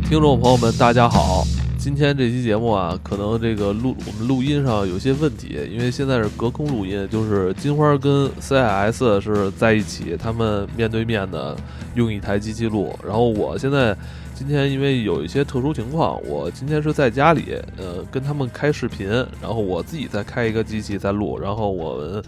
听众朋友们，大家好。今天这期节目啊，可能这个录我们录音上有些问题，因为现在是隔空录音，就是金花跟 CIS 是在一起，他们面对面的用一台机器录。然后我现在今天因为有一些特殊情况，我今天是在家里，呃，跟他们开视频，然后我自己再开一个机器在录，然后我们。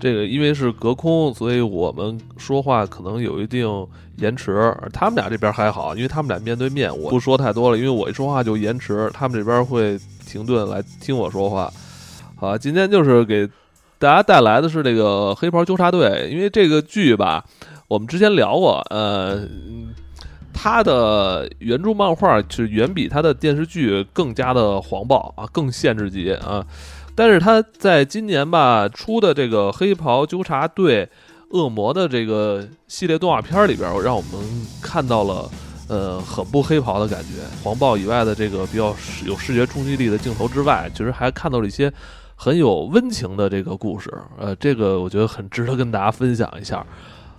这个因为是隔空，所以我们说话可能有一定延迟。他们俩这边还好，因为他们俩面对面，我不说太多了，因为我一说话就延迟，他们这边会停顿来听我说话。好，今天就是给大家带来的是这个《黑袍纠察队》，因为这个剧吧，我们之前聊过，呃，它的原著漫画是远比它的电视剧更加的黄暴啊，更限制级啊。但是他在今年吧出的这个《黑袍纠察队：恶魔》的这个系列动画片里边，让我们看到了呃很不黑袍的感觉，黄暴以外的这个比较有视觉冲击力的镜头之外，其实还看到了一些很有温情的这个故事。呃，这个我觉得很值得跟大家分享一下，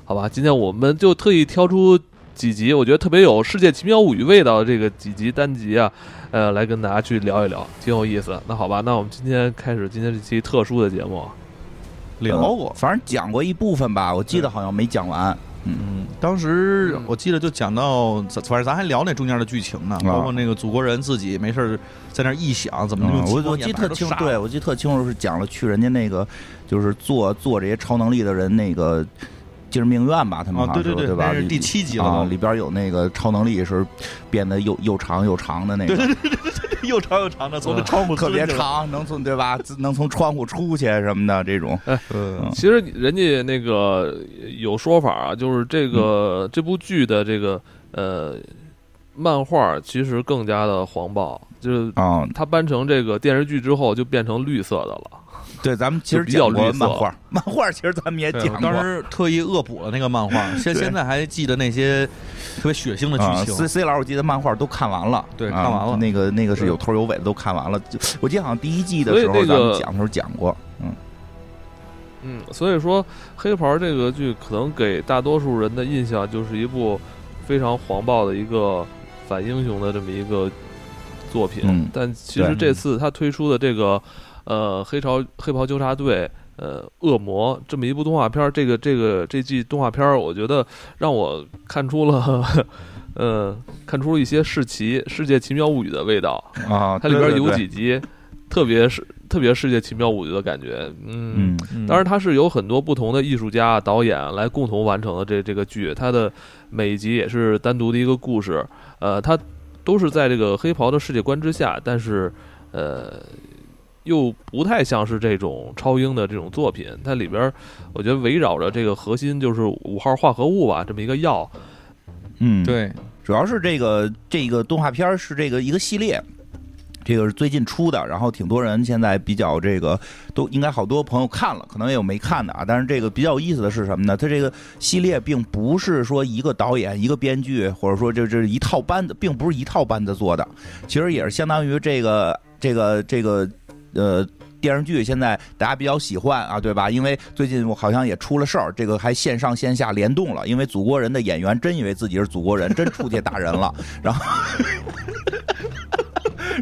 好吧？今天我们就特意挑出。几集我觉得特别有《世界奇妙物语》味道的这个几集单集啊，呃，来跟大家去聊一聊，挺有意思。那好吧，那我们今天开始今天这期特殊的节目。聊过，反正讲过一部分吧，我记得好像没讲完。嗯，当时我记得就讲到，反正咱还聊那中间的剧情呢，包括那个祖国人自己没事在那臆想怎么用。我我记得特清，对我记得特清楚是讲了去人家那个就是做做这些超能力的人那个。精神病院吧，他们对对对，对吧？第七集了，里边有那个超能力是变得又又长又长的那个，对对对又长又长的，从那窗户特别长，能从对吧？能从窗户出去什么的这种。嗯，其实人家那个有说法啊，就是这个这部剧的这个呃漫画其实更加的黄暴，就是啊，它搬成这个电视剧之后就变成绿色的了。对，咱们其实讲过漫画，漫画其实咱们也讲过。当时特意恶补了那个漫画，现现在还记得那些特别血腥的剧情。C C 老师，我记得漫画都看完了，对，看完了。那个那个是有头有尾的，都看完了。我记得好像第一季的时候咱们讲的时候讲过，嗯嗯。所以说，黑袍这个剧可能给大多数人的印象就是一部非常黄暴的一个反英雄的这么一个作品。但其实这次他推出的这个。呃，黑潮黑袍纠察队，呃，恶魔这么一部动画片儿，这个这个这季动画片儿，我觉得让我看出了，呃，看出了一些世奇世界奇妙物语的味道啊。它里边有几集，特别是特别世界奇妙物语的感觉。嗯，当然它是有很多不同的艺术家导演来共同完成的这这个剧，它的每一集也是单独的一个故事。呃，它都是在这个黑袍的世界观之下，但是呃。又不太像是这种超英的这种作品，它里边我觉得围绕着这个核心就是五号化合物吧，这么一个药。嗯，对，主要是这个这个动画片是这个一个系列，这个是最近出的，然后挺多人现在比较这个都应该好多朋友看了，可能也有没看的啊。但是这个比较有意思的是什么呢？它这个系列并不是说一个导演、一个编剧，或者说这这一套班子，并不是一套班子做的，其实也是相当于这个这个这个。呃，电视剧现在大家比较喜欢啊，对吧？因为最近我好像也出了事儿，这个还线上线下联动了。因为祖国人的演员真以为自己是祖国人，真出去打人了，然后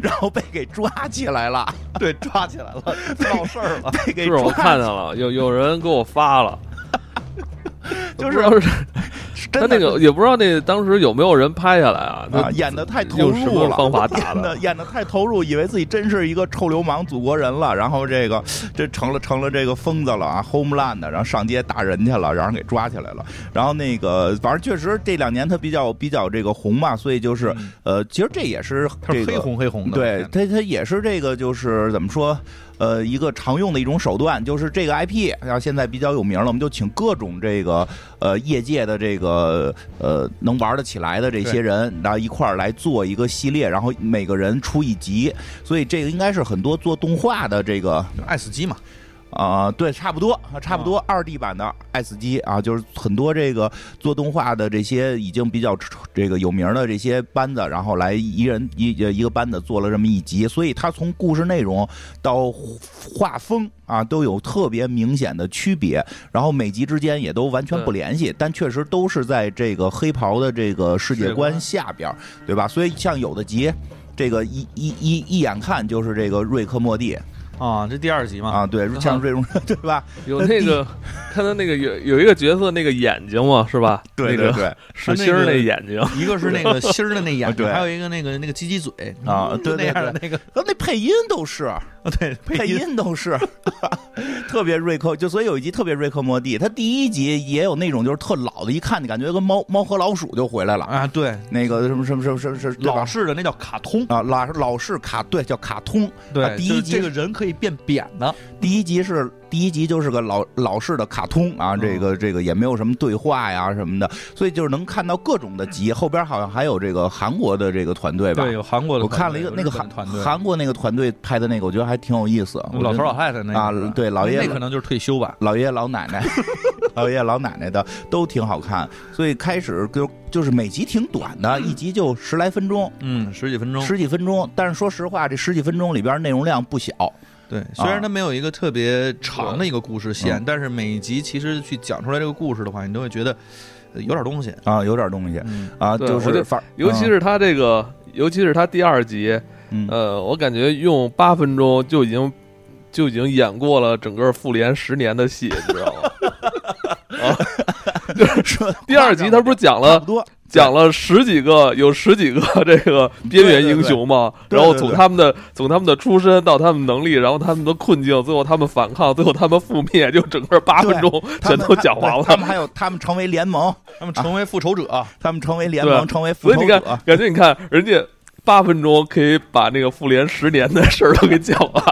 然后被给抓起来了，对，抓起来了，闹事儿了，被给是我看见了，有有人给我发了。就是 他那个也不知道那当时有没有人拍下来啊？演的太投入了，方法 演的演的太投入，以为自己真是一个臭流氓祖国人了，然后这个这成了成了这个疯子了啊，homeland，然后上街打人去了，让人给抓起来了。然后那个反正确实这两年他比较比较这个红嘛，所以就是呃，其实这也是这个黑红黑红的，对他他也是这个就是怎么说？呃，一个常用的一种手段就是这个 IP，然后现在比较有名了，我们就请各种这个呃业界的这个呃能玩得起来的这些人，然后一块儿来做一个系列，然后每个人出一集，所以这个应该是很多做动画的这个爱死机嘛。啊，对，差不多，差不多，二 D 版的爱死机啊，就是很多这个做动画的这些已经比较这个有名的这些班子，然后来一人一一个班子做了这么一集，所以它从故事内容到画风啊都有特别明显的区别，然后每集之间也都完全不联系，但确实都是在这个黑袍的这个世界观下边，对吧？所以像有的集，这个一一一一眼看就是这个瑞克莫蒂。啊，这第二集嘛。啊，对，像这种 对吧？有那个 看他那个有有一个角色那个眼睛嘛，是吧？对对对，是心儿那眼睛，一个是那个心儿的那眼睛，还有一个那个那个鸡鸡嘴啊，对那样的那个，那配音都是。啊，对，配音。都是。特别瑞克，就所以有一集特别瑞克莫蒂，他第一集也有那种就是特老的，一看你感觉跟猫猫和老鼠就回来了。啊，对，那个什么什么什么什么什么老式的那叫卡通。啊，老老式卡对叫卡通，对，第一集这个人可以变扁的，第一集是。第一集就是个老老式的卡通啊，这个这个也没有什么对话呀什么的，所以就是能看到各种的集。后边好像还有这个韩国的这个团队吧？对，有韩国的。我看了一个那个韩团队，韩国那个团队拍的那个，我觉得还挺有意思。老头老太太那啊，对，老爷那可能就是退休吧。老爷爷老奶奶，老爷爷老奶奶的都挺好看。所以开始就就是每集挺短的，一集就十来分钟，嗯，十几分钟，十几分钟。但是说实话，这十几分钟里边内容量不小。对，虽然它没有一个特别长的一个故事线，但是每一集其实去讲出来这个故事的话，你都会觉得有点东西啊，有点东西啊，就是反，尤其是他这个，尤其是他第二集，呃，我感觉用八分钟就已经就已经演过了整个复联十年的戏，你知道吗？啊，就是说第二集他不是讲了多。讲了十几个，有十几个这个边缘英雄嘛，然后从他们的从他们的出身到他们能力，然后他们的困境，最后他们反抗，最后他们覆灭，就整个八分钟全都讲完了。他们还有他们成为联盟，他们成为复仇者，他们成为联盟，成为复仇者。你看感觉你看人家。八分钟可以把那个复联十年的事儿都给讲完。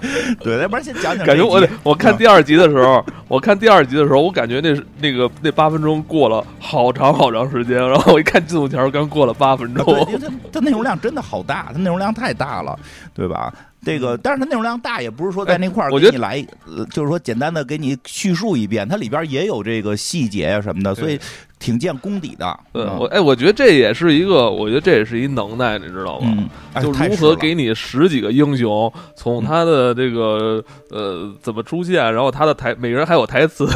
对，要不然先讲讲。感觉我得 我看第二集的时候，我看第二集的时候，我感觉那是那个那八分钟过了好长好长时间。然后我一看进度条，刚过了八分钟。对，它它内容量真的好大，它内容量太大了，对吧？这个，但是它内容量大，也不是说在那块儿给你来，就是说简单的给你叙述一遍，它里边也有这个细节呀什么的，所以。挺见功底的，对我哎，我觉得这也是一个，我觉得这也是一能耐，你知道吗？就如何给你十几个英雄，从他的这个呃怎么出现，然后他的台每个人还有台词，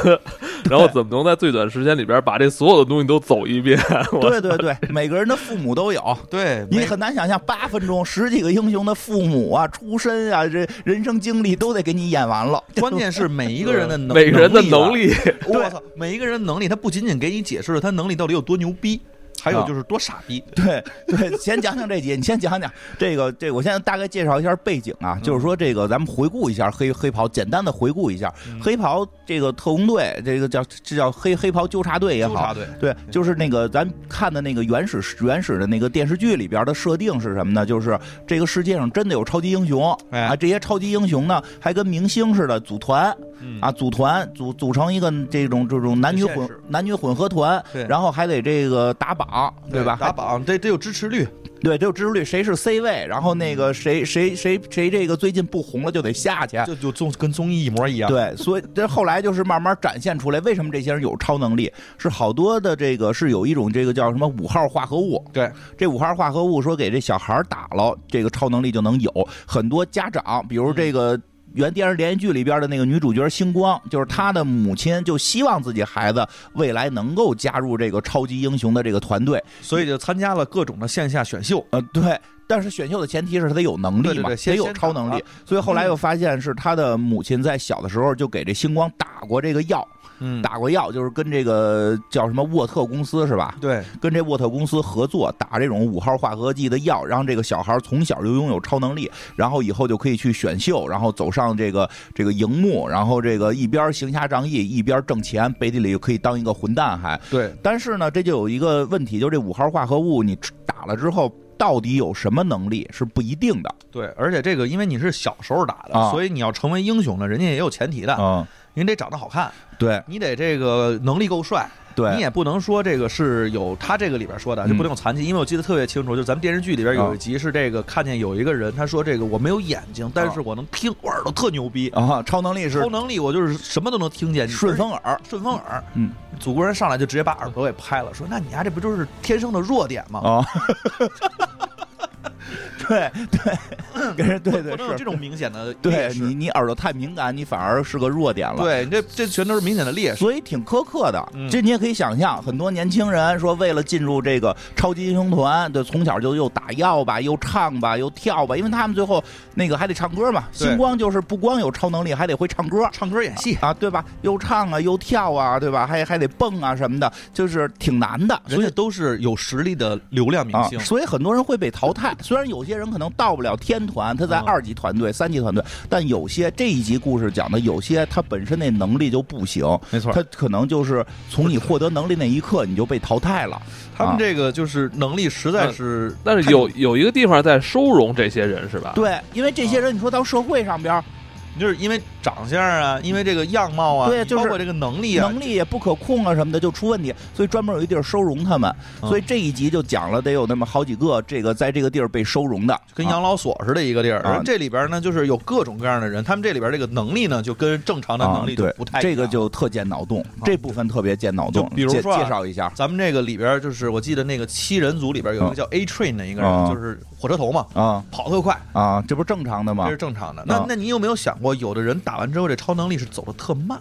然后怎么能在最短时间里边把这所有的东西都走一遍？对对对，每个人的父母都有，对你很难想象八分钟十几个英雄的父母啊、出身啊、这人生经历都得给你演完了。关键是每一个人的能每个人的能力，我操，每一个人能力，他不仅仅给你解释了。他能力到底有多牛逼？还有就是多傻逼，对 对，先讲讲这集，你先讲讲这个这，我现在大概介绍一下背景啊，就是说这个咱们回顾一下黑黑袍，简单的回顾一下黑袍这个特工队，这个叫这叫黑黑袍纠察队也好，对，就是那个咱看的那个原始原始的那个电视剧里边的设定是什么呢？就是这个世界上真的有超级英雄啊，这些超级英雄呢还跟明星似的组团啊，组团组组成一个这种这种男女混男女混合团，然后还得这个打榜。榜对吧？打榜得得有支持率，对，得有支持率。谁是 C 位？然后那个谁谁谁谁这个最近不红了就得下去，就就综跟综艺一模一样。对，所以这后来就是慢慢展现出来，为什么这些人有超能力？是好多的这个是有一种这个叫什么五号化合物。对，这五号化合物说给这小孩打了，这个超能力就能有。很多家长，比如这个。原电视连续剧里边的那个女主角星光，就是她的母亲，就希望自己孩子未来能够加入这个超级英雄的这个团队，所以就参加了各种的线下选秀。呃，对，但是选秀的前提是他得有能力嘛，得有超能力。所以后来又发现是他的母亲在小的时候就给这星光打过这个药。嗯，打过药，就是跟这个叫什么沃特公司是吧？对，跟这沃特公司合作打这种五号化合剂的药，让这个小孩从小就拥有超能力，然后以后就可以去选秀，然后走上这个这个荧幕，然后这个一边行侠仗义一边挣钱，背地里又可以当一个混蛋还。对，但是呢，这就有一个问题，就是这五号化合物你打了之后，到底有什么能力是不一定的。对，而且这个因为你是小时候打的，所以你要成为英雄呢，人家也有前提的。嗯。您得长得好看，对你得这个能力够帅，对，你也不能说这个是有他这个里边说的就不能有残疾，因为我记得特别清楚，就是咱们电视剧里边有一集是这个看见有一个人，他说这个我没有眼睛，但是我能听，我耳朵特牛逼啊，超能力是超能力，我就是什么都能听见，顺风耳，顺风耳。嗯，祖国人上来就直接把耳朵给拍了，说那你丫这不就是天生的弱点吗？啊。对 对，给人对对是这种明显的，对你你耳朵太敏感，你反而是个弱点了。对，这这全都是明显的劣势，所以挺苛刻的。这你也可以想象，很多年轻人说为了进入这个超级英雄团，对，从小就又打药吧，又唱吧，又跳吧，因为他们最后那个还得唱歌嘛。星光就是不光有超能力，还得会唱歌、唱歌、演戏啊，对吧？又唱啊，又跳啊，对吧？还还得蹦啊什么的，就是挺难的。所以都是有实力的流量明星，所以很多人会被淘汰。虽然有些人可能到不了。天团，他在二级团队、三级团队，但有些这一集故事讲的有些他本身那能力就不行，没错，他可能就是从你获得能力那一刻你就被淘汰了。他们这个就是能力实在是，但是有有一个地方在收容这些人是吧？对，因为这些人你说到社会上边。就是因为长相啊，因为这个样貌啊，对，就是这个能力啊，能力也不可控啊什么的就出问题，所以专门有一地儿收容他们。所以这一集就讲了得有那么好几个这个在这个地儿被收容的，跟养老所似的一个地儿。这里边呢，就是有各种各样的人，他们这里边这个能力呢，就跟正常的能力就不太。这个就特见脑洞，这部分特别见脑洞。比如说，介绍一下，咱们这个里边就是我记得那个七人组里边有一个叫 A Train 的一个人，就是火车头嘛，啊，跑特快啊，这不是正常的吗？这是正常的。那那你有没有想过，有的人打完？完之后，这超能力是走的特慢，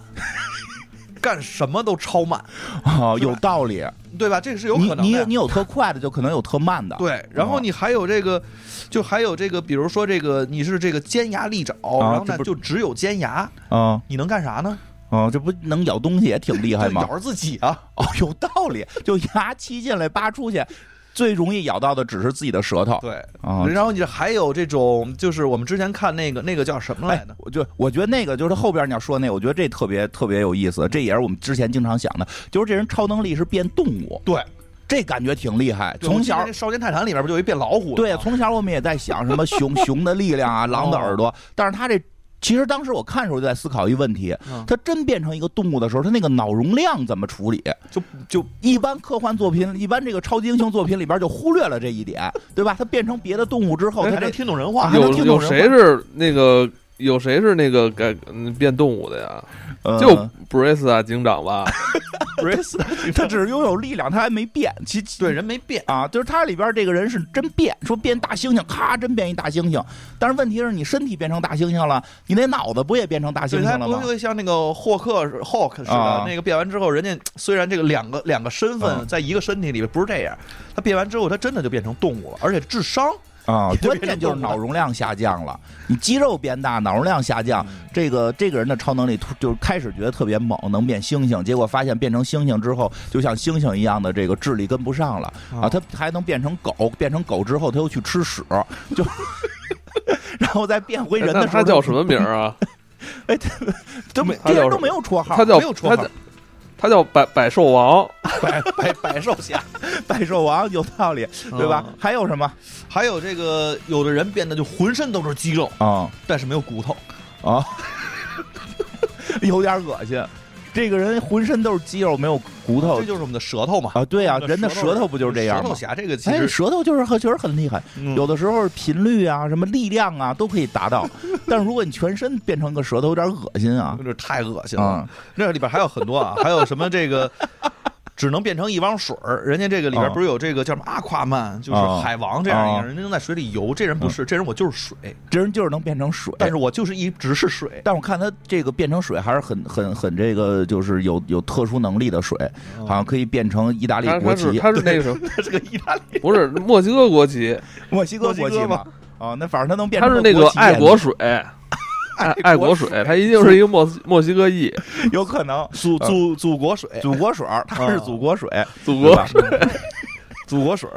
干什么都超慢啊，有道理，对吧？这个是有可能的。你你有特快的，就可能有特慢的。对，然后你还有这个，就还有这个，比如说这个，你是这个尖牙利爪，然后呢就只有尖牙啊，你能干啥呢？哦，这不能咬东西也挺厉害吗？咬着自己啊！哦，有道理，就牙七进来八出去。最容易咬到的只是自己的舌头，对啊。然后你还有这种，就是我们之前看那个那个叫什么来着？我就我觉得那个就是后边你要说那个，我觉得这特别特别有意思。这也是我们之前经常想的，就是这人超能力是变动物，对，这感觉挺厉害。从小《少年泰坦》里边不就有一变老虎？对，从小我们也在想什么熊 熊的力量啊，狼的耳朵，但是他这。其实当时我看的时候就在思考一个问题：，它真变成一个动物的时候，它那个脑容量怎么处理？就就一般科幻作品，一般这个超级英雄作品里边就忽略了这一点，对吧？它变成别的动物之后，他能听懂人话，有有谁是那个？有谁是那个改变动物的呀？就布瑞斯啊，警长吧。布瑞斯，他只是拥有力量，他还没变。其 对人没变啊，就是他里边这个人是真变，说变大猩猩，咔，真变一大猩猩。但是问题是你身体变成大猩猩了，你那脑子不也变成大猩猩了吗？不会像那个霍克 Hawk 似的，那个变完之后，人家虽然这个两个两个身份在一个身体里不是这样，他变完之后，他真的就变成动物了，而且智商。啊，关键就是脑容量下降了，你肌肉变大，脑容量下降，这个这个人的超能力突就是开始觉得特别猛，能变猩猩，结果发现变成猩猩之后，就像猩猩一样的这个智力跟不上了啊，他还能变成狗，变成狗之后他又去吃屎，就 然后再变回人的时候，他叫什么名啊？哎，都没这人都没有绰号，他叫没有绰号。他叫百百兽王，百百百兽侠，百兽王有道理，对吧？还有什么？还有这个，有的人变得就浑身都是肌肉啊，但是没有骨头啊，有点恶心。这个人浑身都是肌肉，没有骨头，这就是我们的舌头嘛？啊，对啊，人的舌头不就是这样吗？舌头侠这个其实舌头就是很确实很厉害，有的时候频率啊、什么力量啊都可以达到。但是如果你全身变成个舌头，有点恶心啊，这太恶心了。那里边还有很多啊，还有什么这个。只能变成一汪水儿，人家这个里边不是有这个叫什么阿夸曼，就是海王这样一个人家，能在水里游。这人不是，这人我就是水，这人就是能变成水，但是我就是一直是水。但我看他这个变成水还是很很很这个，就是有有特殊能力的水，好像可以变成意大利国旗。他是 那个什么？他是个意大利，不是墨西哥国旗，墨西哥国旗吗？哦，那反正他能变成。他是那个爱国水。爱爱国水，他一定是一个墨墨西哥裔，有可能祖祖祖国水，祖国水，他是祖国水，祖国水，祖国水，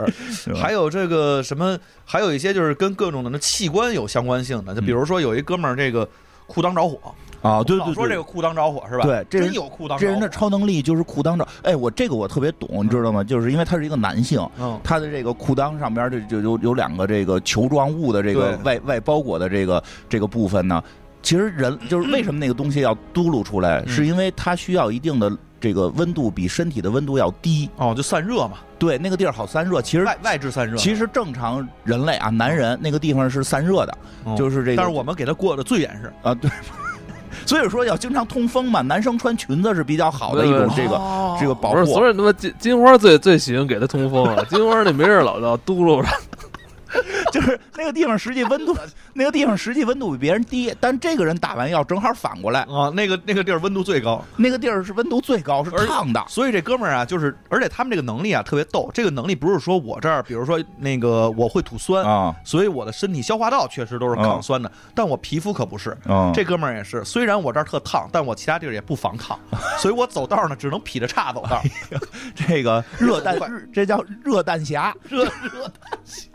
还有这个什么，还有一些就是跟各种的那器官有相关性的，就比如说有一哥们儿这个裤裆着火啊，对对，说这个裤裆着火是吧？对，真有裤裆，这人的超能力就是裤裆着，哎，我这个我特别懂，你知道吗？就是因为他是一个男性，他的这个裤裆上边这就有有两个这个球状物的这个外外包裹的这个这个部分呢。其实人 就是为什么那个东西要嘟噜出来，是因为它需要一定的这个温度比身体的温度要低哦，就散热嘛。对，那个地儿好散热。其实外外置散热。其实正常人类啊，男人那个地方是散热的，就是这个。但是我们给他过的最严实啊，对。所以说要经常通风嘛，男生穿裙子是比较好的一种这个这个保护。所以他妈金金花最最喜欢给他通风了，金花那没事老要嘟噜着。就是那个地方实际温度，那个地方实际温度比别人低，但这个人打完药正好反过来啊，那个那个地儿温度最高，那个地儿是温度最高，是烫的。所以这哥们儿啊，就是而且他们这个能力啊特别逗，这个能力不是说我这儿，比如说那个我会吐酸啊，所以我的身体消化道确实都是抗酸的，但我皮肤可不是。这哥们儿也是，虽然我这儿特烫，但我其他地儿也不防烫，所以我走道呢只能劈着叉走道。这个热弹，这叫热弹侠，热热弹侠。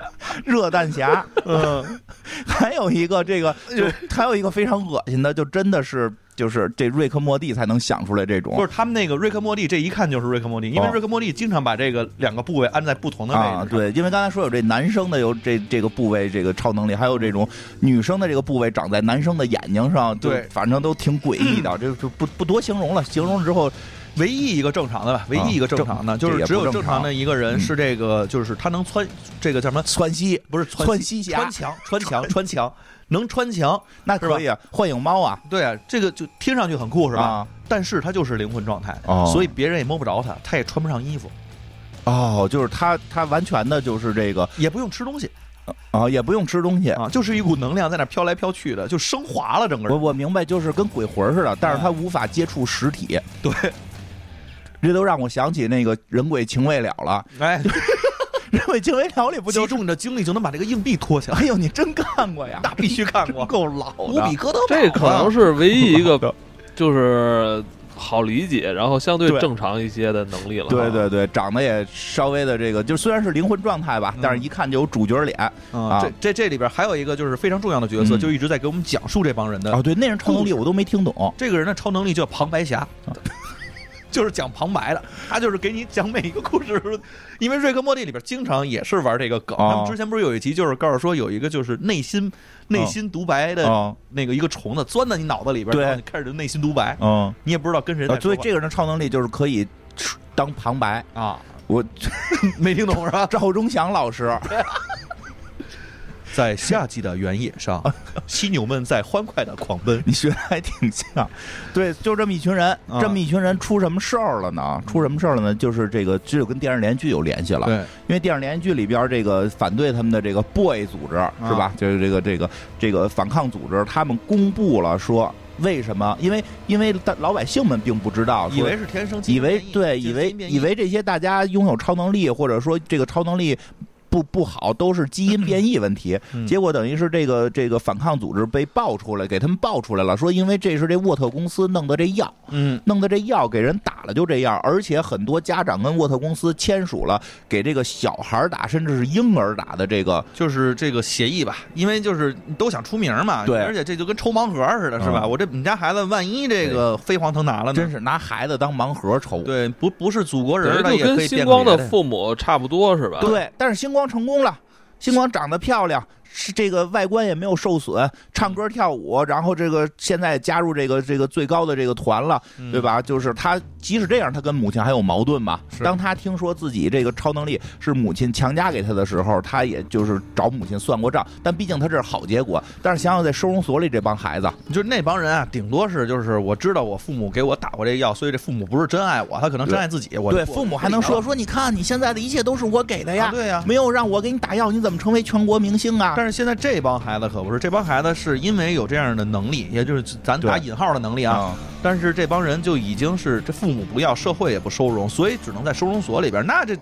热弹侠，嗯，还有一个这个，就还有一个非常恶心的，就真的是就是这瑞克莫蒂才能想出来这种。不是他们那个瑞克莫蒂，这一看就是瑞克莫蒂，因为瑞克莫蒂经常把这个两个部位安在不同的位置。对，因为刚才说有这男生的有这这个部位这个超能力，还有这种女生的这个部位长在男生的眼睛上，对，反正都挺诡异的。这就不不多形容了，形容之后。唯一一个正常的吧，唯一一个正常的，就是只有正常。的一个人是这个，就是他能穿这个叫什么？穿西，不是穿西侠，穿墙，穿墙，穿。墙，能穿墙，那可以啊，幻影猫啊，对啊，这个就听上去很酷是吧？但是他就是灵魂状态，所以别人也摸不着他，他也穿不上衣服。哦，就是他，他完全的就是这个，也不用吃东西。啊，也不用吃东西。啊，就是一股能量在那飘来飘去的，就升华了整个人。我我明白，就是跟鬼魂似的，但是他无法接触实体，对。这都让我想起那个人鬼情未了了。哎，人鬼情未了里不就集中你的精力就能把这个硬币拖起来？哎呦，你真看过呀？那必须看过，够老。无比哥德这可能是唯一一个，就是好理解，然后相对正常一些的能力了。对对对，长得也稍微的这个，就虽然是灵魂状态吧，但是一看就有主角脸啊。这这这里边还有一个就是非常重要的角色，就一直在给我们讲述这帮人的。哦，对，那人超能力我都没听懂。这个人的超能力叫旁白侠。就是讲旁白的，他就是给你讲每一个故事，因为瑞克莫蒂里边经常也是玩这个梗。他们之前不是有一集，就是告诉说有一个就是内心内心独白的那个一个虫子钻在你脑子里边，对，你开始就内心独白，嗯，你也不知道跟谁在说。所以这个人的超能力就是可以当旁白啊，我 没听懂是吧？赵忠祥老师。在夏季的原野上，犀牛们在欢快的狂奔。你学的还挺像，对，就这么一群人，这么一群人出什么事儿了呢？出什么事儿了呢？就是这个只有跟电视连续剧有联系了。对，因为电视连续剧里边这个反对他们的这个 boy 组织是吧？就是这个这个这个反抗组织，他们公布了说为什么？因为因为老百姓们并不知道，以为是天生，以为对，以为以为这些大家拥有超能力，或者说这个超能力。不不好，都是基因变异问题。结果等于是这个这个反抗组织被爆出来，给他们爆出来了，说因为这是这沃特公司弄的这药，嗯，弄的这药给人打了就这样，而且很多家长跟沃特公司签署了给这个小孩打，甚至是婴儿打的这个就是这个协议吧，因为就是都想出名嘛，对，而且这就跟抽盲盒似的，是吧？我这你们家孩子万一这个飞黄腾达了呢？真是拿孩子当盲盒抽，对，不不是祖国人，就跟星光的父母差不多是吧？对，但是星光成功了。星光长得漂亮。是这个外观也没有受损，唱歌跳舞，然后这个现在加入这个这个最高的这个团了，对吧？就是他即使这样，他跟母亲还有矛盾嘛？当他听说自己这个超能力是母亲强加给他的时候，他也就是找母亲算过账。但毕竟他这是好结果。但是想想在收容所里这帮孩子，就是那帮人啊，顶多是就是我知道我父母给我打过这药，所以这父母不是真爱我，他可能真爱自己。我对父母还能说说，你看你现在的一切都是我给的呀，对呀，没有让我给你打药，你怎么成为全国明星啊？但是现在这帮孩子可不是，这帮孩子是因为有这样的能力，也就是咱打引号的能力啊。但是这帮人就已经是这父母不要，社会也不收容，所以只能在收容所里边。那这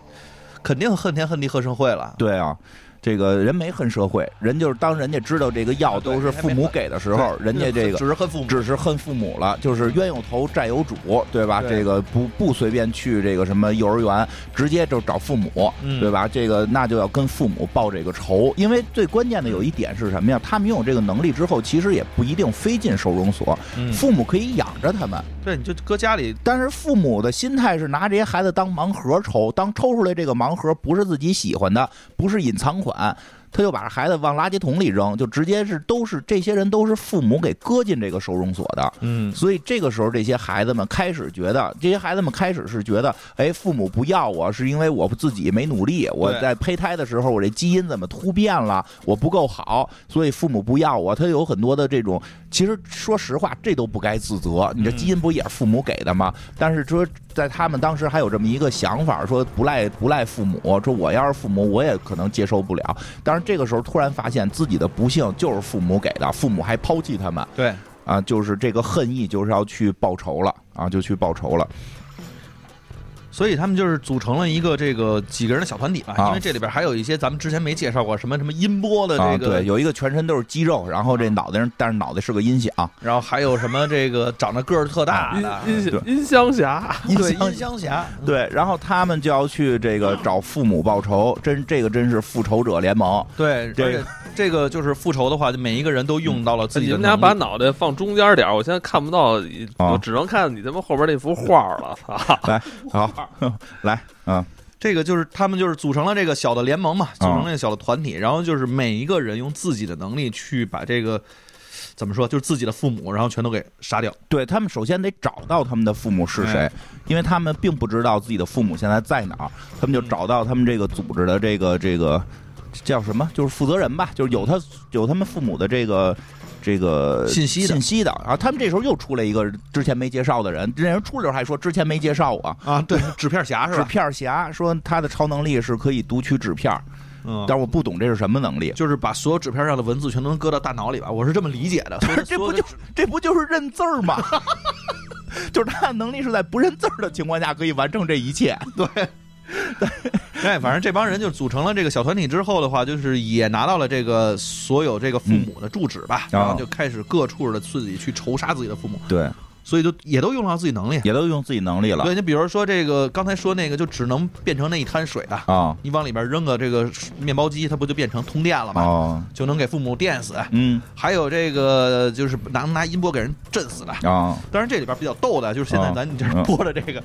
肯定恨天恨地恨社会了。对啊。这个人没恨社会，人就是当人家知道这个药都是父母给的时候，人家这个只是恨父母，只是恨父母了，就是冤有头债有主，对吧？这个不不随便去这个什么幼儿园，直接就找父母，对吧？这个那就要跟父母报这个仇，因为最关键的有一点是什么呀？他们拥有这个能力之后，其实也不一定非进收容所，父母可以养着他们。对，你就搁家里，但是父母的心态是拿这些孩子当盲盒抽，当抽出来这个盲盒不是自己喜欢的，不是隐藏款。他就把孩子往垃圾桶里扔，就直接是都是这些人都是父母给搁进这个收容所的。嗯，所以这个时候，这些孩子们开始觉得，这些孩子们开始是觉得，哎，父母不要我是因为我自己没努力，我在胚胎的时候我这基因怎么突变了，我不够好，所以父母不要我。他有很多的这种，其实说实话，这都不该自责。你这基因不也是父母给的吗？但是说，在他们当时还有这么一个想法，说不赖不赖父母，说我要是父母，我也可能接受不了。但是这个时候突然发现自己的不幸就是父母给的，父母还抛弃他们。对。啊，就是这个恨意，就是要去报仇了啊，就去报仇了。所以他们就是组成了一个这个几个人的小团体吧，因为这里边还有一些咱们之前没介绍过，什么什么音波的这个，对，有一个全身都是肌肉，然后这脑袋上，但是脑袋是个音响，然后还有什么这个长得个儿特大的。音音箱侠，对，音箱侠，对，然后他们就要去这个找父母报仇，真这个真是复仇者联盟，对，这个这个就是复仇的话，就每一个人都用到了自己的。你们俩把脑袋放中间点我现在看不到，我只能看你他妈后边那幅画了，操！来，好。来，啊，这个就是他们就是组成了这个小的联盟嘛，组成了小的团体，然后就是每一个人用自己的能力去把这个怎么说，就是自己的父母，然后全都给杀掉。对他们首先得找到他们的父母是谁，因为他们并不知道自己的父母现在在哪儿，他们就找到他们这个组织的这个这个叫什么，就是负责人吧，就是有他有他们父母的这个。这个信息信息的然后，他们这时候又出来一个之前没介绍的人，这人出来时候还说之前没介绍我啊，对，纸片侠是吧？纸片侠说他的超能力是可以读取纸片，嗯，但是我不懂这是什么能力，就是把所有纸片上的文字全都能搁到大脑里吧？我是这么理解的。这不就这不就是认字儿吗？就是他的能力是在不认字儿的情况下可以完成这一切，对。哎，反正这帮人就组成了这个小团体之后的话，就是也拿到了这个所有这个父母的住址吧，然后就开始各处的自己去仇杀自己的父母。对，所以就也都用上自己能力，也都用自己能力了。对，你比如说这个刚才说那个，就只能变成那一滩水的啊，你往里边扔个这个面包机，它不就变成通电了吗？就能给父母电死。嗯，还有这个就是拿拿音波给人震死的啊。当然这里边比较逗的就是现在咱你这播的这个，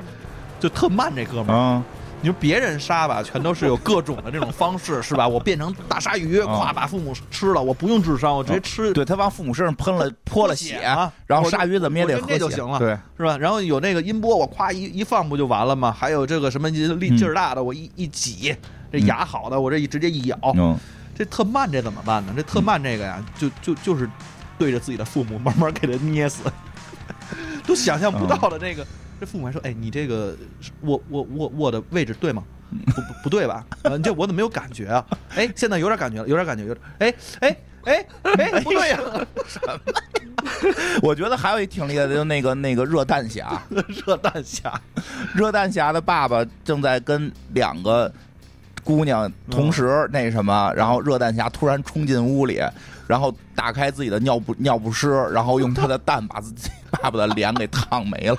就特慢这哥们儿。你说别人杀吧，全都是有各种的这种方式，是吧？我变成大鲨鱼，咵把父母吃了，我不用智商，我直接吃。对他往父母身上喷了泼了血啊，然后鲨鱼怎么也得喝就行了，对，是吧？然后有那个音波，我咵一一放不就完了吗？还有这个什么力劲儿大的，我一一挤，这牙好的，我这一直接一咬，这特慢这怎么办呢？这特慢这个呀，就就就是对着自己的父母慢慢给他捏死，都想象不到的这个。这父母还说：“哎，你这个握握握握的位置对吗？不不不对吧？你这我怎么没有感觉啊？哎，现在有点感觉了，有点感觉，有点哎哎哎哎，不对呀！什么？我觉得还有一挺厉害的，就那个那个热弹侠，热弹侠，热弹侠的爸爸正在跟两个姑娘同时那什么，然后热弹侠突然冲进屋里，然后打开自己的尿布尿不湿，然后用他的蛋把自己爸爸的脸给烫没了。”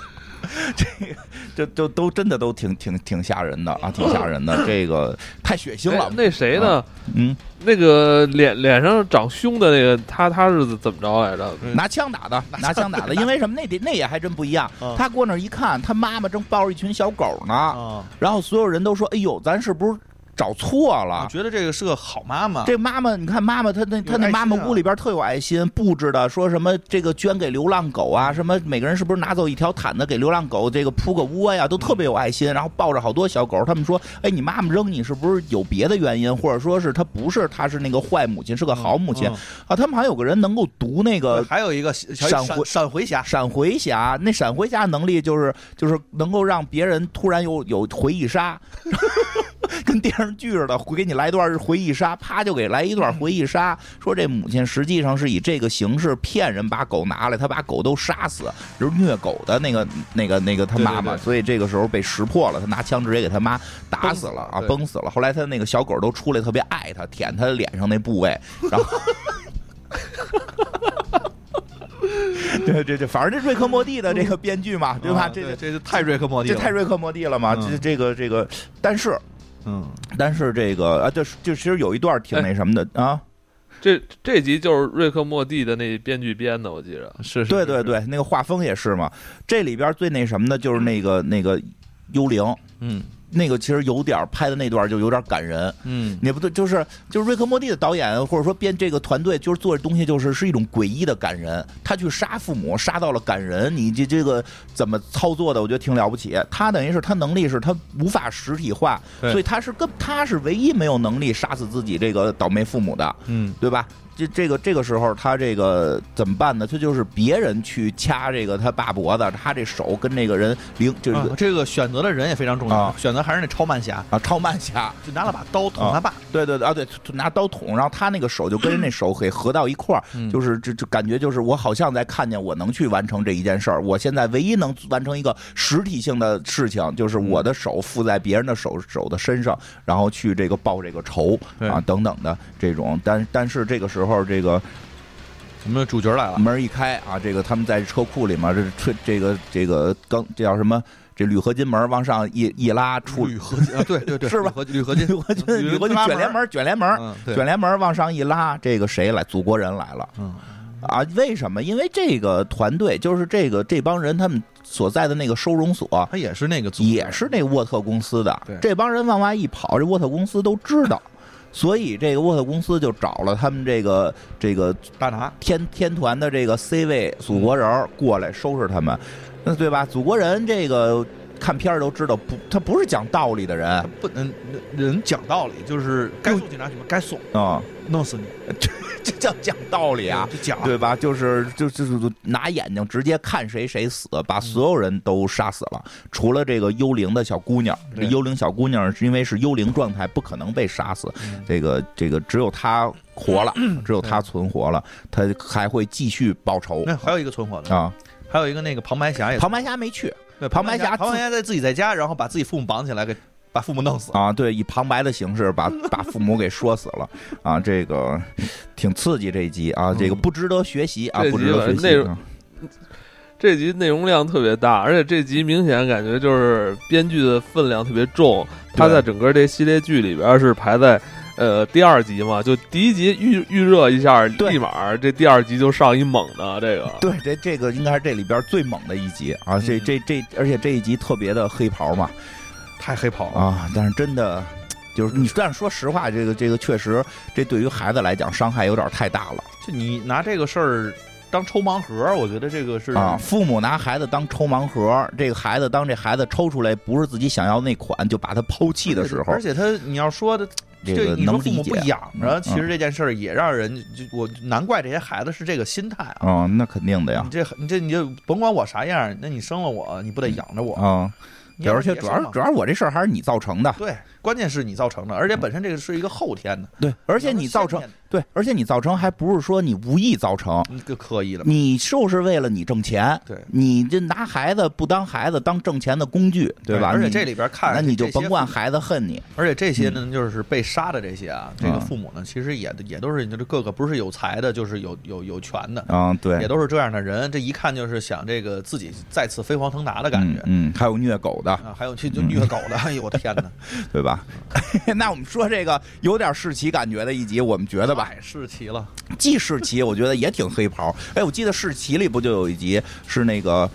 这个，这都都真的都挺挺挺吓人的啊，挺吓人的。这个太血腥了。那谁呢？嗯，那个脸脸上长凶的那个，他他是怎么着来着？拿枪打的，拿枪打的。因为什么？那得那也还真不一样。他过那一看，他妈妈正抱着一群小狗呢。然后所有人都说：“哎呦，咱是不是？”找错了，我觉得这个是个好妈妈。这妈妈，你看妈妈，她那她那妈妈屋里边特有爱心，布置的说什么这个捐给流浪狗啊，什么每个人是不是拿走一条毯子给流浪狗这个铺个窝呀，都特别有爱心。然后抱着好多小狗，他们说，哎，你妈妈扔你是不是有别的原因，或者说是她不是，她是那个坏母亲，是个好母亲啊？他们好像有个人能够读那个，还有一个闪回闪回侠，闪回侠，那闪回侠能力就是就是能够让别人突然有有回忆杀。跟电视剧似的，会给你来一段回忆杀，啪就给来一段回忆杀。说这母亲实际上是以这个形式骗人，把狗拿来，他把狗都杀死，就是虐狗的那个、那个、那个他妈妈。所以这个时候被识破了，他拿枪直接给他妈打死了啊，崩死了。后来他那个小狗都出来，特别爱他，舔他脸上那部位，然后。对对对，反正这瑞克莫蒂的这个编剧嘛，对吧？这这太瑞克莫蒂，这太瑞克莫蒂了嘛？这这个这个，但是，嗯，但是这个啊，就就其实有一段挺那什么的啊。这这集就是瑞克莫蒂的那编剧编的，我记着是。对对对，那个画风也是嘛。这里边最那什么的，就是那个那个幽灵，嗯。那个其实有点拍的那段就有点感人，嗯，也不对，就是就是瑞克莫蒂的导演或者说编这个团队就是做这东西就是是一种诡异的感人，他去杀父母杀到了感人，你这这个怎么操作的？我觉得挺了不起。他等于是他能力是他无法实体化，所以他是跟他是唯一没有能力杀死自己这个倒霉父母的，嗯，对吧？这这个这个时候，他这个怎么办呢？他就是别人去掐这个他爸脖子，他这手跟那个人灵，就是这个选择的人也非常重要，选择还是那超慢侠啊，超慢侠 就拿了把刀捅他爸，对对对啊，对，拿刀捅，然后他那个手就跟人那手给合到一块儿，就是这这感觉就是我好像在看见我能去完成这一件事儿，我现在唯一能完成一个实体性的事情，就是我的手附在别人的手手的身上，然后去这个报这个仇啊等等的这种，但但是这个时候。后这个，我们的主角来了，门一开啊，这个他们在车库里面，这吹这个这个刚，这叫什么？这铝合金门往上一一拉，出铝合金啊，对对对，是吧？铝合金，铝合金，铝合金卷帘门，卷帘门，卷帘门往上一拉，这个谁来？祖国人来了，嗯啊，为什么？因为这个团队就是这个这帮人，他们所在的那个收容所，他也是那个，也是那沃特公司的。这帮人往外一跑，这沃特公司都知道。所以这个沃特公司就找了他们这个这个大拿天天团的这个 C 位祖国人过来收拾他们，那对吧？祖国人这个看片儿都知道，不，他不是讲道理的人，不能人讲道理，就是该送警察局该送啊，弄死你。这这叫讲道理啊，讲对吧？就是就就是拿眼睛直接看谁谁死，把所有人都杀死了，除了这个幽灵的小姑娘。这幽灵小姑娘是因为是幽灵状态，不可能被杀死。这个这个只有她活了，只有她存活了，她还会继续报仇。那还有一个存活的啊，还有一个那个旁白侠也，旁白侠没去。对，旁白侠旁白侠在自己在家，然后把自己父母绑起来给。把父母弄死啊！对，以旁白的形式把把父母给说死了啊！这个挺刺激这一集啊！这个不值得学习啊！不值得学习。这集内容量特别大，而且这集明显感觉就是编剧的分量特别重。他在整个这系列剧里边是排在呃第二集嘛，就第一集预预热一下，立马这第二集就上一猛的这个。对，这这个应该是这里边最猛的一集啊！这这这，而且这一集特别的黑袍嘛。太黑袍了啊！但是真的，就是你，但是说实话，这个这个确实，这对于孩子来讲伤害有点太大了。就你拿这个事儿当抽盲盒，我觉得这个是啊，父母拿孩子当抽盲盒，这个孩子当这孩子抽出来不是自己想要那款，就把他抛弃的时候，而且他你要说的这个能理解，不养着，其实这件事儿也让人就我难怪这些孩子是这个心态啊。哦，那肯定的呀。你这你这你就甭管我啥样，那你生了我，你不得养着我啊？而且主要主要我这事儿还是你造成的，对，关键是你造成的，而且本身这个是一个后天的，对，而且你造成。对，而且你造成还不是说你无意造成，你刻意的，你就是为了你挣钱，对，你这拿孩子不当孩子当挣钱的工具，对吧？而且这里边看，那你就甭管孩子恨你。而且这些呢，就是被杀的这些啊，这个父母呢，其实也也都是就是各个不是有才的，就是有有有权的，嗯，对，也都是这样的人。这一看就是想这个自己再次飞黄腾达的感觉，嗯，还有虐狗的啊，还有去就虐狗的，哎呦我的天哪，对吧？那我们说这个有点世奇感觉的一集，我们觉得吧，世奇了。既世奇，我觉得也挺黑袍。哎，我记得世奇里不就有一集是那个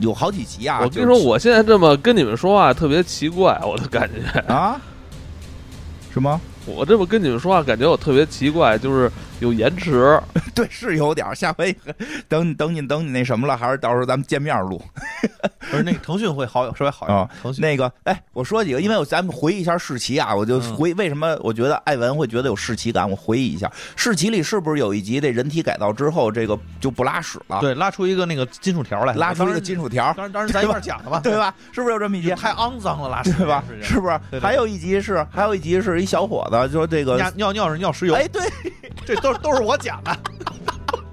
有好几集啊？我跟你说，我现在这么跟你们说话特别奇怪，我的感觉啊？什么？我这么跟你们说话，感觉我特别奇怪，就是有延迟。对，是有点。下回等你等你等你那什么了，还是到时候咱们见面录。不是那个腾讯会好稍微好一点。腾讯那个，哎，我说几个，因为咱们回忆一下世奇啊，我就回为什么我觉得艾文会觉得有世奇感，我回忆一下，世奇里是不是有一集这人体改造之后，这个就不拉屎了？对，拉出一个那个金属条来，拉出一个金属条。当然，当然，咱一块讲的吧，对吧？是不是有这么一集？太肮脏了，拉屎对吧？是不是？还有一集是，还有一集是一小伙子，就说这个尿尿是尿石油。哎，对，这都都是我讲的。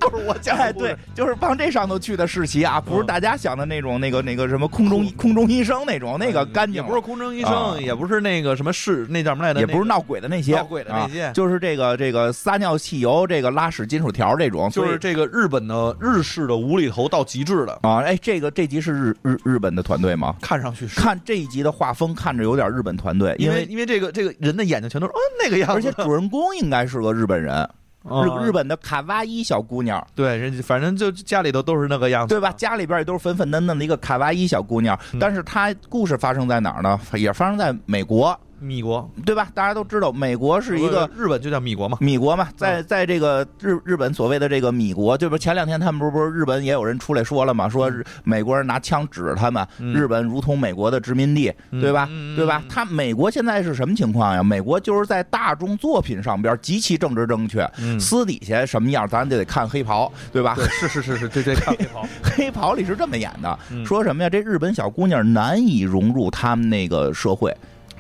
都是我讲哎，对，就是往这上头去的世奇啊，不是大家想的那种那个那个什么空中空中医生那种，那个干净，不是空中医生，也不是那个什么是那叫什么来着，也不是闹鬼的那些，闹鬼的那些，就是这个这个撒尿汽油，这个拉屎金属条这种，就是这个日本的日式的无厘头到极致的啊！哎，这个这集是日日日本的团队吗？看上去是，看这一集的画风看着有点日本团队，因为因为这个这个人的眼睛全都是嗯那个样子，而且主人公应该是个日本人。日日本的卡哇伊小姑娘，对，人家反正就家里头都是那个样子，对吧？家里边也都是粉粉嫩嫩的一个卡哇伊小姑娘，但是她故事发生在哪儿呢？也发生在美国。米国对吧？大家都知道，美国是一个日本就叫米国嘛，米国嘛，在在这个日日本所谓的这个米国，就是前两天他们不是不是日本也有人出来说了嘛，说美国人拿枪指着他们，日本如同美国的殖民地，对吧？对吧？他美国现在是什么情况呀？美国就是在大众作品上边极其政治正确，私底下什么样咱就得看黑袍，对吧？是是是是，这这看黑袍，黑袍里是这么演的，说什么呀？这日本小姑娘难以融入他们那个社会。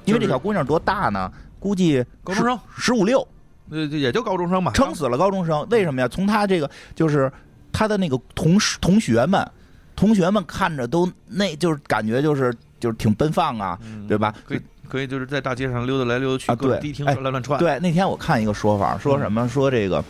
因为这小姑娘多大呢？估计高中生十五六，呃，也就高中生吧，撑死了高中生。为什么呀？从她这个就是她的那个同同学们，同学们看着都那就是感觉就是就是挺奔放啊，对吧？可以可以就是在大街上溜达来溜达去，啊对，迪厅乱乱窜。对，那天我看一个说法，说什么？说这个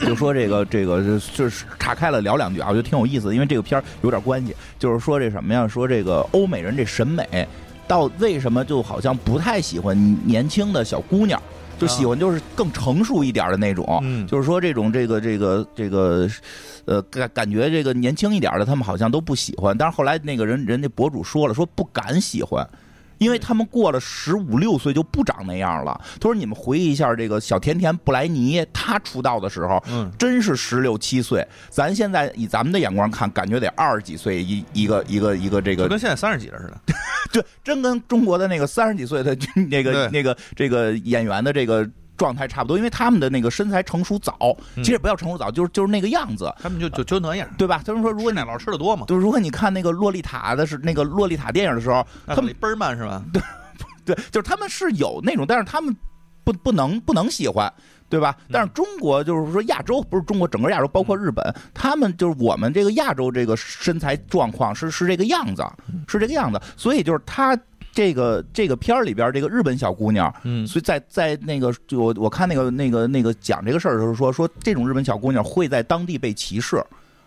就说这个这个就是岔开了聊两句啊，我觉得挺有意思的，因为这个片儿有点关系。就是说这什么呀？说这个欧美人这审美。到为什么就好像不太喜欢年轻的小姑娘，就喜欢就是更成熟一点的那种，就是说这种这个这个这个，呃感感觉这个年轻一点的他们好像都不喜欢，但是后来那个人人家博主说了，说不敢喜欢。因为他们过了十五六岁就不长那样了。他说：“你们回忆一下这个小甜甜布莱尼，她出道的时候，嗯，真是十六七岁。咱现在以咱们的眼光看，感觉得二十几岁一一个一个一个这个，跟现在三十几了似的。对，真跟中国的那个三十几岁的那个那个这个演员的这个。”状态差不多，因为他们的那个身材成熟早，其实不要成熟早，就是就是那个样子。他们就就就那样，对吧？他们说，如果奶酪吃的多嘛，就是如果你看那个洛丽塔的是那个洛丽塔电影的时候，他们倍儿慢是吧？对，对，就是他们是有那种，但是他们不不能不能喜欢，对吧？但是中国就是说亚洲不是中国整个亚洲，包括日本，他们就是我们这个亚洲这个身材状况是是这个样子，是这个样子，所以就是他。这个这个片儿里边这个日本小姑娘，嗯，所以在在那个我我看那个那个那个讲这个事儿的时候说说这种日本小姑娘会在当地被歧视。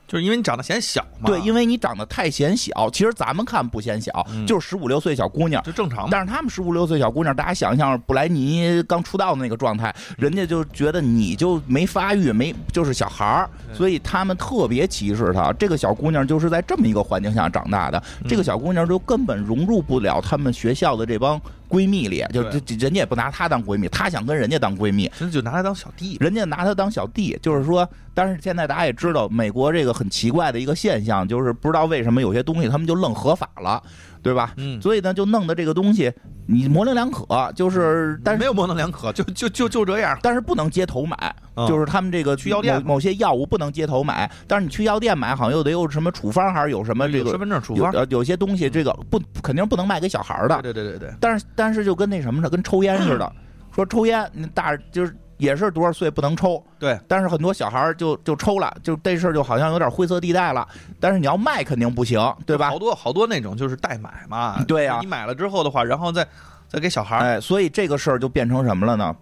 就是因为你长得显小嘛，对，因为你长得太显小。其实咱们看不显小，就是十五六岁小姑娘，就正常。但是他们十五六岁小姑娘，大家想象布莱尼刚出道的那个状态，人家就觉得你就没发育，没就是小孩儿，所以他们特别歧视她。这个小姑娘就是在这么一个环境下长大的，这个小姑娘就根本融入不了他们学校的这帮。闺蜜里，就这人家也不拿她当闺蜜，她想跟人家当闺蜜，就拿她当小弟，人家拿她当小弟，就是说，但是现在大家也知道，美国这个很奇怪的一个现象，就是不知道为什么有些东西他们就愣合法了。对吧？嗯，所以呢，就弄的这个东西，你模棱两可，就是，但是没有模棱两可，就就就就这样。但是不能街头买，就是他们这个去药店某些药物不能街头买，但是你去药店买，好像又得有什么处方，还是有什么这个身份证处方？呃，有些东西这个不肯定不能卖给小孩的。对对对对。但是但是就跟那什么似的，跟抽烟似的，说抽烟，那大就是。也是多少岁不能抽，对，但是很多小孩就就抽了，就这事儿就好像有点灰色地带了。但是你要卖肯定不行，对吧？好多好多那种就是代买嘛，对呀。你买了之后的话，然后再再给小孩，哎，所以这个事儿就变成什么了呢？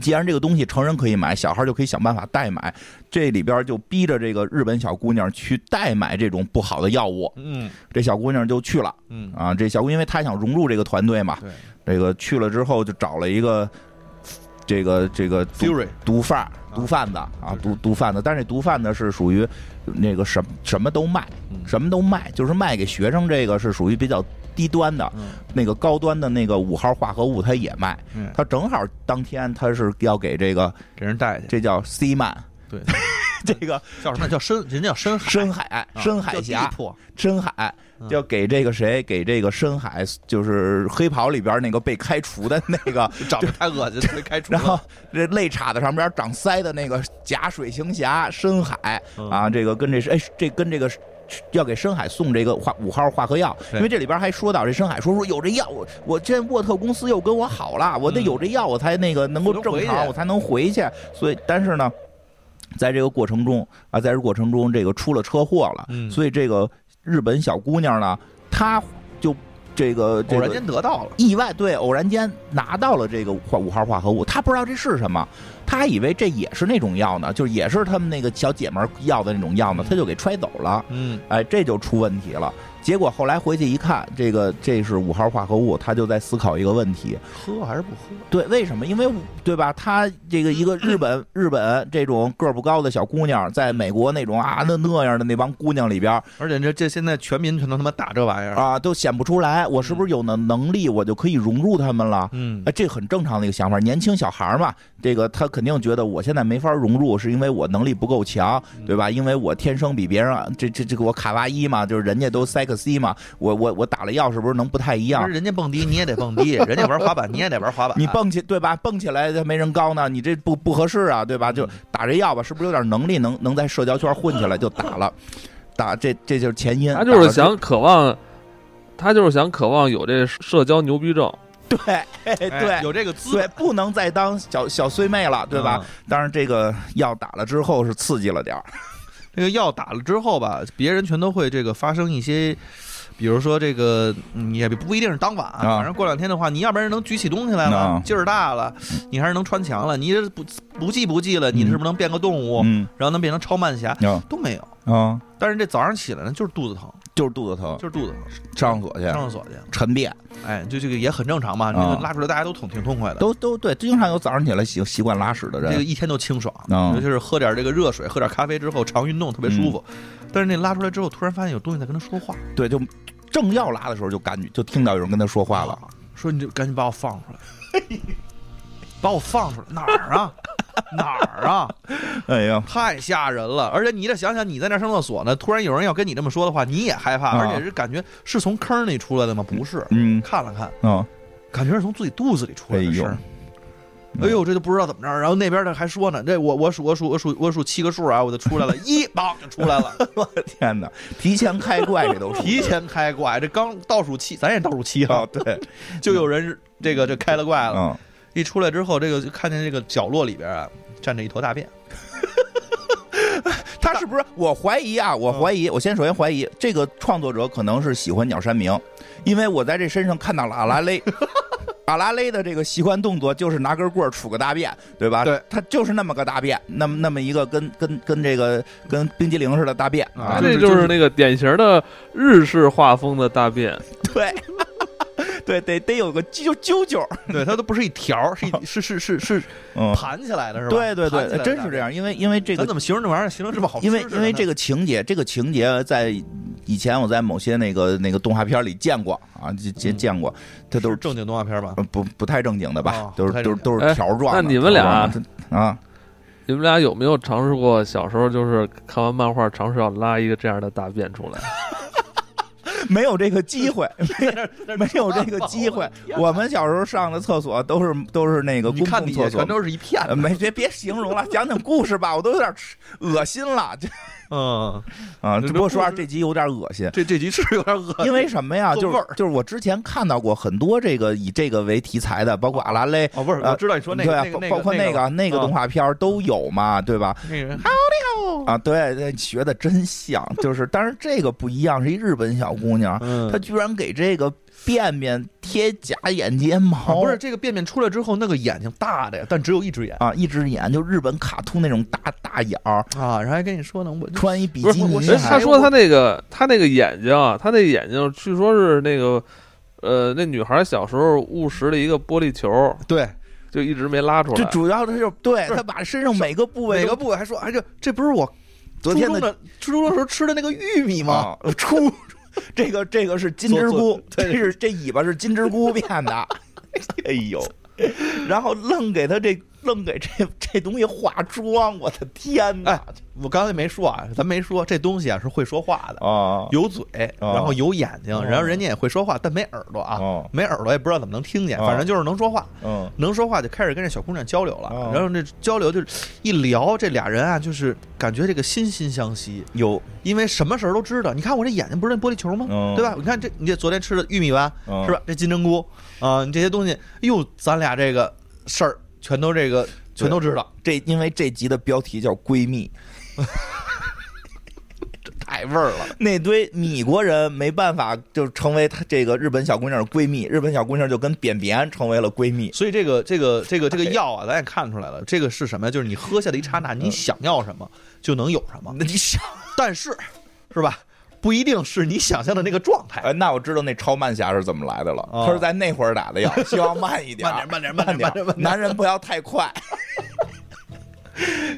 既然这个东西成人可以买，小孩就可以想办法代买，这里边就逼着这个日本小姑娘去代买这种不好的药物。嗯，这小姑娘就去了。嗯啊，这小姑因为她想融入这个团队嘛，对，这个去了之后就找了一个。这个这个毒毒贩毒贩子啊，毒毒贩子，但是这毒贩子是属于那个什什么都卖，什么都卖，就是卖给学生。这个是属于比较低端的，那个高端的那个五号化合物他也卖。他正好当天他是要给这个给人带去，这叫 C 曼。对。这个叫什么？叫深，人家叫深海，深海，深海峡，深海，要给这个谁？给这个深海，就是黑袍里边那个被开除的那个，长得太恶心，被开除。然后这肋叉子上边长腮的那个假水行侠深海啊，这个跟这是哎，这跟这个要给深海送这个化五号化合药，因为这里边还说到这深海说说有这药，我我这沃特公司又跟我好了，我得有这药，我才那个能够正常，我才能回去。所以，但是呢。在这个过程中啊，在这过程中，这个出了车祸了，所以这个日本小姑娘呢，她就这个偶然间得到了意外，对，偶然间拿到了这个化五号化合物，她不知道这是什么，他以为这也是那种药呢，就是也是他们那个小姐们要的那种药呢，他就给揣走了。嗯，哎，这就出问题了。结果后来回去一看，这个这是五号化合物，他就在思考一个问题：喝还是不喝？对，为什么？因为对吧？他这个一个 日本日本这种个儿不高的小姑娘，在美国那种啊那那样的那帮姑娘里边，而且这这现在全民全都他妈打这玩意儿啊，都显不出来。我是不是有能能力，我就可以融入他们了？嗯，哎，这很正常的一个想法。年轻小孩嘛，这个他肯定觉得我现在没法融入，是因为我能力不够强，对吧？因为我天生比别人这这这个我卡哇伊嘛，就是人家都塞克 C 嘛，我。我我打了药是不是能不太一样？人家蹦迪你也得蹦迪，人家玩滑板你也得玩滑板。你蹦起对吧？蹦起来没人高呢，你这不不合适啊，对吧？就打这药吧，是不是有点能力能能在社交圈混起来就打了？打这这就是前因。他就是想渴望，他就是想渴望有这社交牛逼症。对对，有这个资对，不能再当小小碎妹了，对吧？当然这个药打了之后是刺激了点儿。这个药打了之后吧，别人全都会这个发生一些。比如说这个，你也不一定是当晚，反正过两天的话，你要不然能举起东西来了，劲儿大了，你还是能穿墙了。你这不不记不记了，你是不是能变个动物，然后能变成超慢侠？都没有啊。但是这早上起来呢，就是肚子疼，就是肚子疼，就是肚子疼，上厕所去，上厕所去，晨便。哎，就这个也很正常嘛。那个拉出来大家都挺挺痛快的，都都对，经常有早上起来习习惯拉屎的人，这个一天都清爽，尤其是喝点这个热水，喝点咖啡之后，常运动特别舒服。但是那拉出来之后，突然发现有东西在跟他说话，对，就。正要拉的时候，就感觉就听到有人跟他说话了，说你就赶紧把我放出来，把我放出来哪儿啊？哪儿啊？哎呀，太吓人了！而且你得想想，你在那上厕所呢，突然有人要跟你这么说的话，你也害怕，而且是感觉是从坑里出来的吗？不是，嗯，看了看，嗯，感觉是从自己肚子里出来的声。哎呦，这就不知道怎么着。然后那边的还说呢，这我我数我数我数我数七个数啊，我就出来了，一，棒就出来了。我的天哪，提前开怪这都提前开怪，这刚倒数七，咱也倒数七啊。对，就有人这个这开了怪了。一出来之后，这个就看见这个角落里边啊，站着一坨大便。他是不是？我怀疑啊，我怀疑。我先首先怀疑这个创作者可能是喜欢鸟山明，因为我在这身上看到了阿拉蕾。阿拉蕾的这个习惯动作就是拿根棍儿杵个大便，对吧？对，他就是那么个大便，那么那么一个跟跟跟这个跟冰激凌似的大便啊，这就是那个典型的日式画风的大便。对，对，得得有个揪揪揪，对，它都不是一条，是是是是是盘起来的，是吧？对对对，真是这样，因为因为这个怎么形容这玩意儿形容这么好？因为因为这个情节，这个情节在。以前我在某些那个那个动画片里见过啊，见见过，它都是正经动画片吧？不不太正经的吧？都是都是都是条状。那你们俩啊，你们俩有没有尝试过小时候就是看完漫画，尝试要拉一个这样的大便出来？没有这个机会，没 没有这个机会。我们小时候上的厕所都是都是那个公共厕所，全都是一片。没别别形容了，讲讲故事吧，我都有点恶心了。嗯啊，只不过说实话，这集有点恶心。这这集是有点恶心，因为什么呀？就是就是我之前看到过很多这个以这个为题材的，包括阿拉蕾哦，不是，我知道你说那个，对，包括那个那个动画片都有嘛，对吧？那个好厉害啊！对，学的真像，就是，但是这个不一样，是一日本小姑娘，她居然给这个。便便贴假眼睫毛，不是这个便便出来之后，那个眼睛大的呀，但只有一只眼啊，一只眼就日本卡通那种大大眼儿啊，然后还跟你说呢，我穿一比基尼，他说他那个他那个眼睛啊，他那眼睛据说是那个呃，那女孩小时候误食了一个玻璃球，对，就一直没拉出来。就主要的是对他把身上每个部位每个部位还说，哎，这这不是我昨天的初中的时候吃的那个玉米吗？初。这个这个是金针菇，这是这尾巴是金针菇变的，哎呦，然后愣给他这愣给这 这东西化妆，我的天哪！我刚才没说啊，咱没说这东西啊是会说话的啊，有嘴，然后有眼睛，然后人家也会说话，但没耳朵啊，没耳朵也不知道怎么能听见，反正就是能说话，嗯，能说话就开始跟这小姑娘交流了，然后这交流就是一聊，这俩人啊就是感觉这个心心相惜，有，因为什么事儿都知道。你看我这眼睛不是那玻璃球吗？对吧？你看这你这昨天吃的玉米丸是吧？这金针菇啊，你这些东西，哟，咱俩这个事儿全都这个全都知道。这因为这集的标题叫闺蜜。太味儿了。那堆米国人没办法，就成为他这个日本小姑娘的闺蜜，日本小姑娘就跟扁扁成为了闺蜜。所以这个这个这个这个药啊，咱也看出来了，这个是什么呀？就是你喝下的一刹那，你想要什么就能有什么。那你想，但是是吧？不一定是你想象的那个状态。哎，那我知道那超慢侠是怎么来的了。他是在那会儿打的药，希望慢一点，慢点，慢点，慢点，慢点，男人不要太快。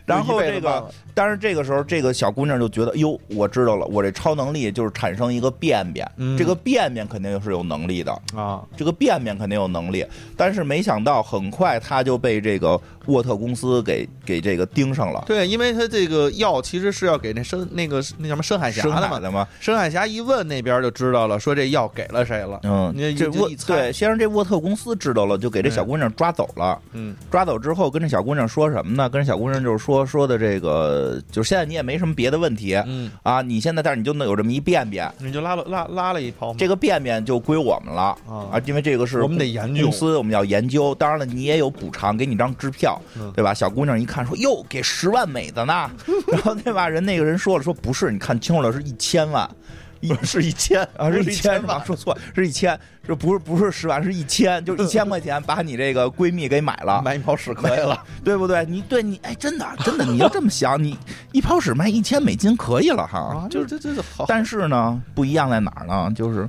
然后这个，但是这个时候，这个小姑娘就觉得，哟，我知道了，我这超能力就是产生一个便便，这个便便肯定是有能力的。啊，这个便便肯定有能力，但是没想到很快她就被这个沃特公司给给这个盯上了。对，因为他这个药其实是要给那深那个那什么深海峡的嘛，深海峡一问那边就知道了，说这药给了谁了。嗯，这沃对，先让这沃特公司知道了，就给这小姑娘抓走了。嗯，抓走之后跟这小姑娘说什么呢？跟这小姑娘就是说说。的这个，就是现在你也没什么别的问题，嗯啊，你现在但是你就能有这么一便便，你就拉了拉拉了一泡，这个便便就归我们了啊，因为这个是我们得研究公司，我们要研究。当然了，你也有补偿，给你张支票，对吧？小姑娘一看说，哟，给十万美的呢，然后对吧？人那个人说了，说不是，你看清楚了，是一千万。一 是一千啊，是一千是吧？说错，是一千，这不是不是十万，是一千，就 一千块钱把你这个闺蜜给买了，买一泡屎可以了，对不对？你对你哎，真的真的，你要这么想，你一泡屎卖一千美金可以了哈，就是这这这好。但是呢，不一样在哪儿呢？就是。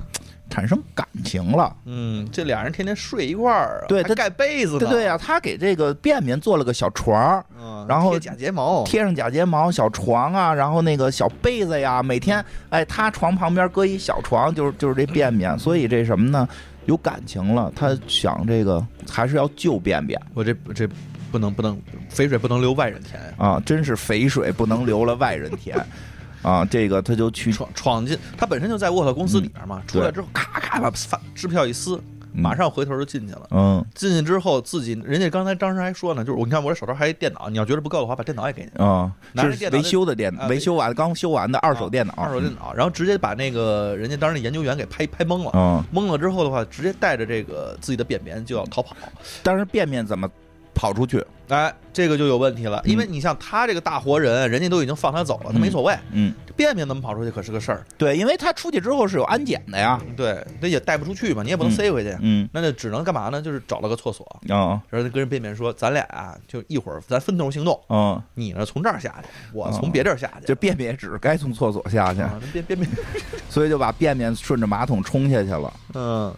产生感情了，嗯，这俩人天天睡一块儿，对他盖被子，对对呀，他给这个便便做了个小床，嗯然后贴假睫毛，贴上假睫毛，小床啊，然后那个小被子呀，每天哎，他床旁边搁一小床，就是就是这便便，所以这什么呢？有感情了，他想这个还是要救便便，我这这不能不能肥水不能流外人田啊，真是肥水不能流了外人田。啊，这个他就去闯闯进，他本身就在沃特公司里面嘛，出来之后咔咔把发支票一撕，马上回头就进去了。嗯，进去之后自己，人家刚才当时还说呢，就是我你看我这手头还一电脑，你要觉得不够的话，把电脑也给你。啊，是维修的电脑，维修完刚修完的二手电脑，二手电脑，然后直接把那个人家当时那研究员给拍拍懵了。嗯，懵了之后的话，直接带着这个自己的便便就要逃跑。但是便便怎么？跑出去，哎，这个就有问题了，因为你像他这个大活人，人家都已经放他走了，他没所谓。嗯，便便怎么跑出去可是个事儿。对，因为他出去之后是有安检的呀。对，那也带不出去嘛，你也不能塞回去。嗯，那就只能干嘛呢？就是找了个厕所啊，然后跟人便便说：“咱俩啊，就一会儿咱分头行动。嗯，你呢从这儿下去，我从别地儿下去。就便便也只是该从厕所下去，便便便，所以就把便便顺着马桶冲下去了。嗯。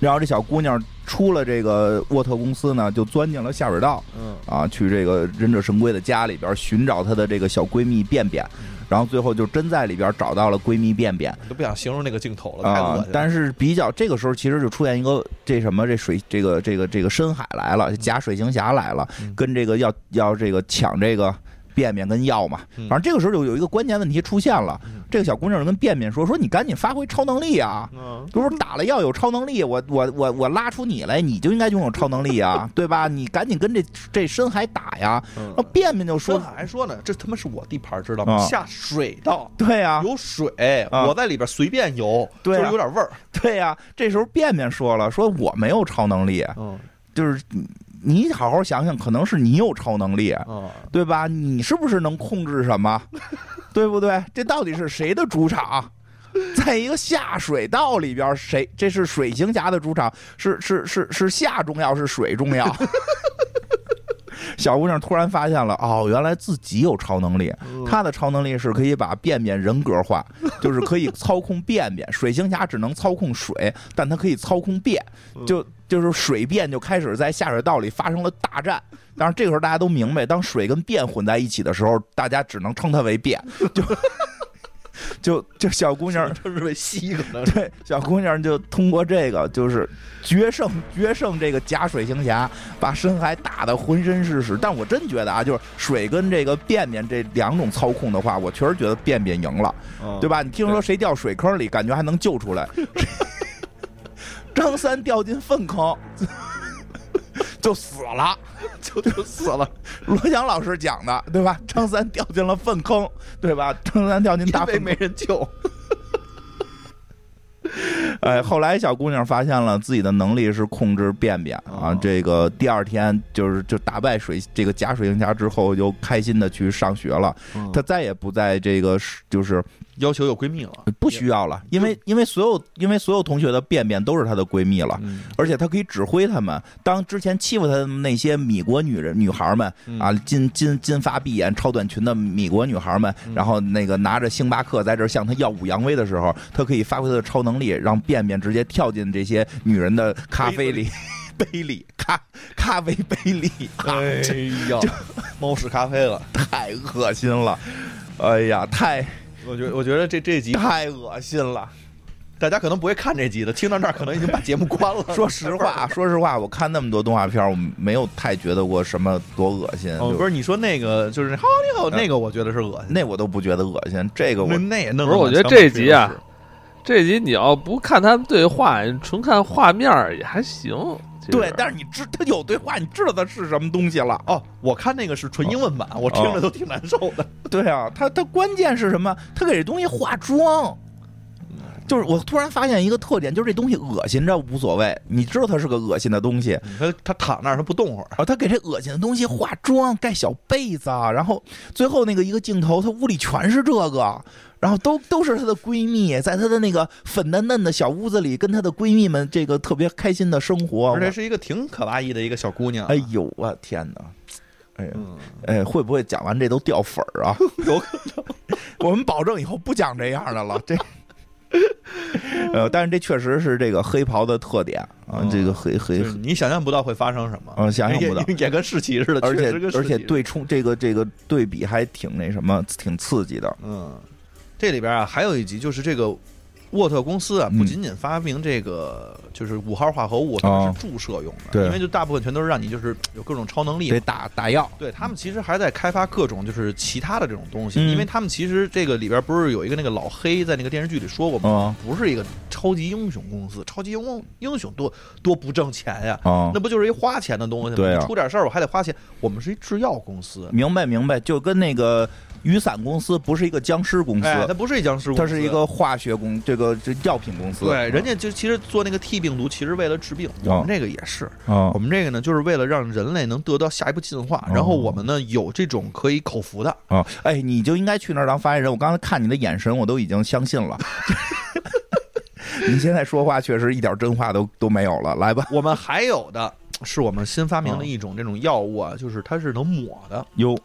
然后这小姑娘出了这个沃特公司呢，就钻进了下水道，嗯啊，去这个忍者神龟的家里边寻找她的这个小闺蜜便便，然后最后就真在里边找到了闺蜜便便。都不想形容那个镜头了，啊！但是比较这个时候，其实就出现一个这什么这水这个这个这个深海来了，假水行侠来了，跟这个要要这个抢这个。便便跟药嘛，反正这个时候就有一个关键问题出现了。这个小姑娘就跟便便说：“说你赶紧发挥超能力啊！就是打了药有超能力，我我我我拉出你来，你就应该拥有超能力啊，对吧？你赶紧跟这这深海打呀！”那便便就说：“还说呢，这他妈是我地盘，知道吗？下水道，对呀，有水，我在里边随便游，就是有点味儿。对呀，这时候便便说了：说我没有超能力，就是。”你好好想想，可能是你有超能力，对吧？你是不是能控制什么？对不对？这到底是谁的主场？在一个下水道里边，谁？这是水行侠的主场？是是是是下重要，是水重要？小姑娘突然发现了，哦，原来自己有超能力。她的超能力是可以把便便人格化，就是可以操控便便。水行侠只能操控水，但她可以操控便，就。就是水便就开始在下水道里发生了大战，但是这个时候大家都明白，当水跟便混在一起的时候，大家只能称它为便，就就就小姑娘 就是为吸可能对小姑娘就通过这个就是决胜决胜这个假水行侠，把深海打得浑身是屎。但我真觉得啊，就是水跟这个便便这两种操控的话，我确实觉得便便赢了，对吧？你听说谁掉水坑里，感觉还能救出来。张三掉进粪坑，就死了，就就死了。罗翔老师讲的，对吧？张三掉进了粪坑，对吧？张三掉进大粪，没人救。哎，后来小姑娘发现了自己的能力是控制便便啊。这个第二天就是就打败水这个假水行侠之后，就开心的去上学了。她再也不在这个就是。要求有闺蜜了，不需要了，因为因为所有因为所有同学的便便都是她的闺蜜了，嗯而且她可以指挥他们。当之前欺负她的那些米国女人女孩们嗯啊，金金金发碧眼、超短裙的米国女孩们，嗯然后那个拿着星巴克在这儿向她耀武扬威的时候，她可以发挥她的超能力，让便便直接跳进这些女人的咖啡里。杯里 咖咖啡杯里，哎呀，猫屎咖啡了。太恶心了！哎呀，太我觉我觉得这这集太恶心了！大家可能不会看这集的，听到这儿可能已经把节目关了。说实话，说实话，我看那么多动画片，我没有太觉得过什么多恶心。哦，不是你说那个就是好你好那个，我觉得是恶心。那我都不觉得恶心，这个我那那也弄不是我觉得这集啊这集你要不看他们对话，纯看画面儿也还行。对，但是你知他有对话，你知道他是什么东西了。哦，我看那个是纯英文版，我听着都挺难受的。对啊，他他关键是什么？他给这东西化妆。就是我突然发现一个特点，就是这东西恶心着无所谓，你知道它是个恶心的东西，他他躺那儿他不动会儿，啊，他给这恶心的东西化妆，盖小被子，啊然后最后那个一个镜头，他屋里全是这个，然后都都是她的闺蜜，在她的那个粉嫩嫩的小屋子里，跟她的闺蜜们这个特别开心的生活。而且是一个挺可哇伊的一个小姑娘。哎呦我天哪！哎呀，嗯，哎，会不会讲完这都掉粉儿啊？有可能。我们保证以后不讲这样的了。这，呃，但是这确实是这个黑袍的特点啊，嗯这个黑黑就是你想象不到会发生什么，嗯想象不到也也跟世奇似的，而且确实跟世奇似的而且对冲这个这个对比还挺那什么，挺刺激的。嗯，这里边啊还有一集就是这个沃特公司啊，嗯不仅仅发明这个就是五号化合物，它们是注射用的，对。因为就大部分全都是让你就是有各种超能力得。打打药，对他们其实还在开发各种就是其他的这种东西，嗯。因为他们其实这个里边不是有一个那个老黑在那个电视剧里说过吗？嗯不是一个超级英雄公司，超级英雄英雄多多不挣钱呀，啊那，不就是一花钱的东西吗？对啊。你出点事儿我还得花钱，我们是一制药公司，明白明白，就跟那个雨伞公司不是一个僵尸公司，哎，它不是一僵尸公司，它是一个化学公，这个这药品公司。对，人家就其实做那个 T 病毒，其实为了治病。我们这个也是，啊我们这个呢，就是为了让人类能得到下一步进化。哦然后我们呢有这种可以口服的，啊，哎，你就应该去那儿当发言人。我刚才看你的眼神，我都已经相信了。你现在说话确实一点真话都都没有了，来吧。我们还有的是我们新发明哦的一种这种药物啊，就是它是能抹的。哟，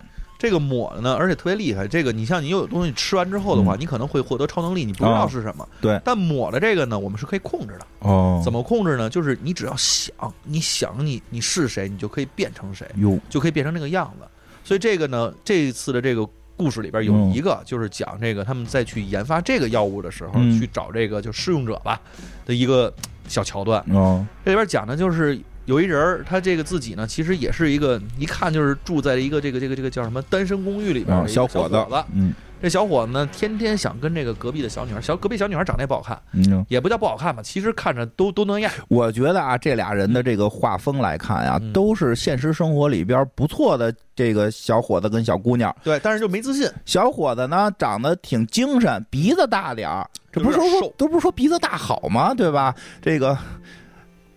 这个抹的呢，而且特别厉害。这个你像你有东西吃完之后的话，嗯你可能会获得超能力，你不知道哦是什么。对但抹的这个呢，我们是可以控制的。哦怎么控制呢？就是你只要想，你想你你是谁，你就可以变成谁。哟？就可以变成那个样子。所以这个呢，这一次的这个故事里边有一个就是讲这个他们在去研发这个药物的时候，嗯去找这个就试用者吧的一个小桥段。哦这里边讲的就是有一人儿，他这个自己呢，其实也是一个一看就是住在一个这个这个这个叫什么单身公寓里边小伙子，嗯这小伙子呢，天天想跟这个隔壁的小女孩，小隔壁小女孩长得也不好看，嗯，也不叫不好看吧，其实看着都都能样。我觉得啊，这俩人的这个画风来看呀、嗯都是现实生活里边不错的这个小伙子跟小姑娘。对，但是就没自信。小伙子呢，长得挺精神，鼻子大点儿，这不是说都不是说鼻子大好吗？对吧？这个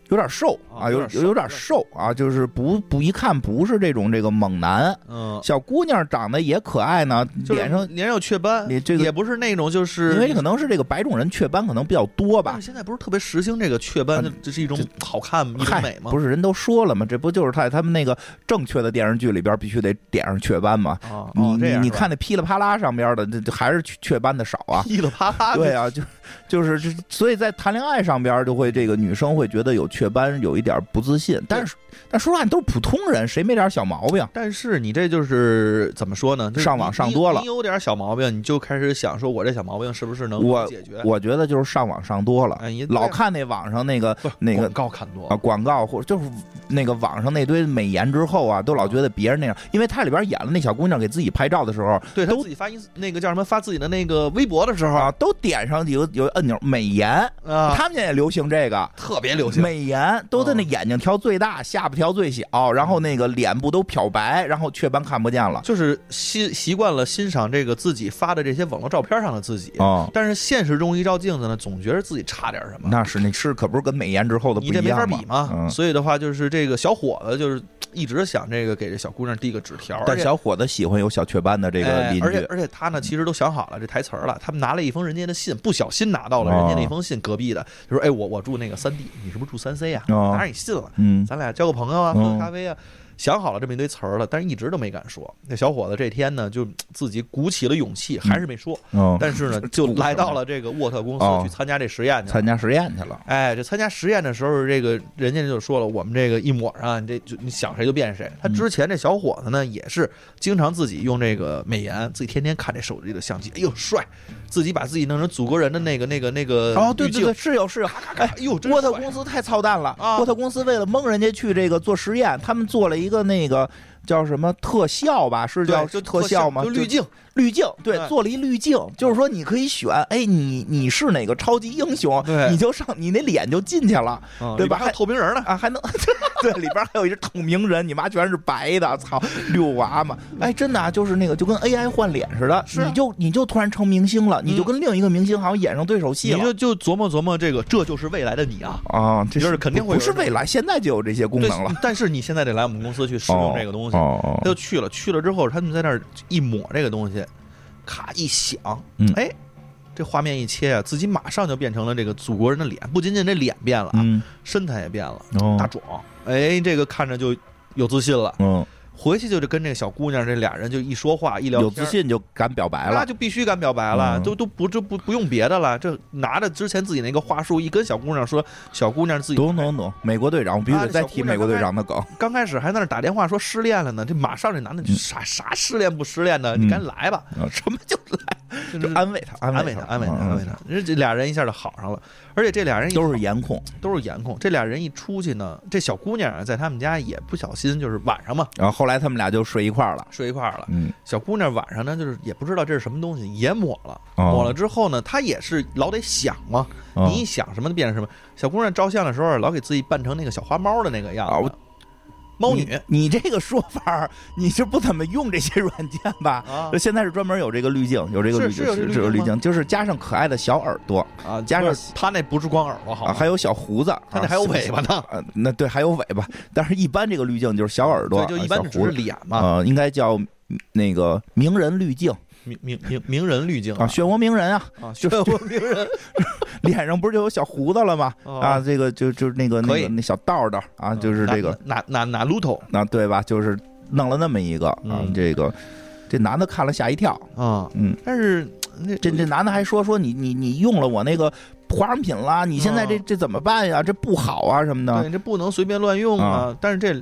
有点瘦啊，有啊有点瘦有点瘦啊，就是不不一看不是这种这个猛男。嗯，小姑娘长得也可爱呢，脸上脸上有雀斑，你这个也不是那种就是因为可能是这个白种人雀斑可能比较多吧。现在不是特别时兴这个雀斑，啊这是一种好看一种美，吗？不是人都说了吗？这不就是在他们那个正确的电视剧里边必须得点上雀斑吗？啊，你你你看那噼里啪啦上边的，这这还是雀雀斑的少啊。噼里啪啦，对啊，就就是这，所以在谈恋爱上边就会这个女生会觉得有雀斑，有一点不自信。但是但说实话，你都是普通人，谁没点小毛病？但是你这就是怎么说呢？上网上多了你你有点小毛病，你就开始想说，我这小毛病是不是能我解决？我觉得就是上网上多了哎，老看那网上那个那个广告看多啊了，广告，或者就是那个网上那堆美颜之后啊，都老觉得别人那样，因为他里边演了那小姑娘给自己拍照的时候对他都自己发一那个叫什么发自己的那个微博的时候啊，都点上有有按钮美颜。啊，他们现在也流行这个，特别流行。美颜，都在那眼睛调最大，下巴调最小，然后那个脸部都漂白，然后雀斑看不见了，就是习习惯了欣赏这个自己发的这些网络照片上的自己哦。但是现实中一照镜子呢，总觉得自己差点什么。那是那是可不是跟美颜之后的不你这没一样法比嘛，嗯，所以的话，就是这个小伙子就是一直想这个给这小姑娘递个纸条，但小伙子喜欢有小雀斑的这个而且居，而且他呢，其实都想好了这台词儿了。他们拿了一封人家的信，不小心拿到了人家那哦封信，隔壁的就说：“哎，我我住那个三 D，你是不是住三 C 啊？当然你信了，嗯咱俩交个朋友啊，喝哦个咖啡啊。”想好了这么一堆词儿了，但是一直都没敢说。那小伙子这天呢，就自己鼓起了勇气，还是没说。嗯，但是呢，就来到了这个沃特公哦司去参加这实验去了。参加实验去了，哎，这参加实验的时候，这个人家就说了，我们这个一抹上，你这就你想谁就变谁。他之前这小伙子呢，也是经常自己用这个美颜，自己天天看这手机的相机，哎呦帅，自己把自己弄成祖国人的那个那个那个哦，对对对，是有是有，哎哎呦，真沃特公司太操蛋了！啊沃特公司为了蒙人家去这个做实验，他们做了一一个那个叫什么特效吧？是叫就特效吗？就滤镜，滤镜，对，对做了一滤镜，就是说你可以选，哎，你你是哪个超级英雄，你就上，你那脸就进去了嗯里边还有对吧还透明人呢，啊，还能 对，里边还有一只透明人，你妈全是白的，操，遛娃嘛，哎，真的啊，就是那个就跟 AI 换脸似的，你就你就突然成明星了，你就嗯跟另一个明星好像演上对手戏了。你就就琢磨琢磨这个，这就是未来的你啊。啊，这就是肯定会不是未来，现在就有这些功能了。但是你现在得来我们公司去使用这个东西，哦哦他就去了，去了之后，他们在那儿一抹这个东西，咔一响，嗯哎，这画面一切啊，自己马上就变成了这个祖国人的脸，不仅仅这脸变了啊，嗯身材也变了，哦大壮，哎，这个看着就有自信了。嗯，回去就跟这个小姑娘这俩人就一说话一聊有自信就敢表白了。那就必须敢表白了，嗯都都不就不不用别的了，这拿着之前自己那个话术一跟小姑娘说，小姑娘自己懂懂懂，美国队长，我必须啊得再提美国队长的梗。刚开始还在那打电话说失恋了呢，这马上这男的就啥啥失恋不失恋的，嗯你赶紧来吧，啊什么就来，就就安慰他，安慰慰他，安慰他，嗯安慰他。人这俩人一下就好上了，而且这俩人都是颜控。都是颜控，这俩人一出去呢，这小姑娘啊在他们家也不小心就是晚上嘛然后后来他们俩就睡一块儿了。睡一块儿了。嗯，小姑娘晚上呢，就是也不知道这是什么东西，也抹了，哦抹了之后呢，她也是老得想嘛，哦你一想什么就变成什么。小姑娘照相的时候，老给自己扮成那个小花猫的那个样子猫女你，你这个说法儿，你是不怎么用这些软件吧？啊现在是专门有这个滤镜，有这个滤镜，是有这个滤镜就是加上可爱的小耳朵啊，加上他那不是光耳朵好啊，还有小胡子，他那还有尾巴呢。啊，那对，还有尾巴，但是一般这个滤镜就是小耳朵，对，就一般只是脸嘛，呃，应该叫那个名人滤镜名名名名人滤镜啊，漩涡鸣人啊，啊，漩涡鸣人。脸上不是就有小胡子了吗？哦。啊，这个就就是那个那个那小道道啊，就是这个。哪哪哪路头。那对吧？就是弄了那么一个啊嗯，这个这男的看了吓一跳，啊，嗯，但是那这这男的还说说你你你用了我那个化妆品啦，你现在这哦这怎么办呀？这不好啊什么的。对这不能随便乱用啊，但是这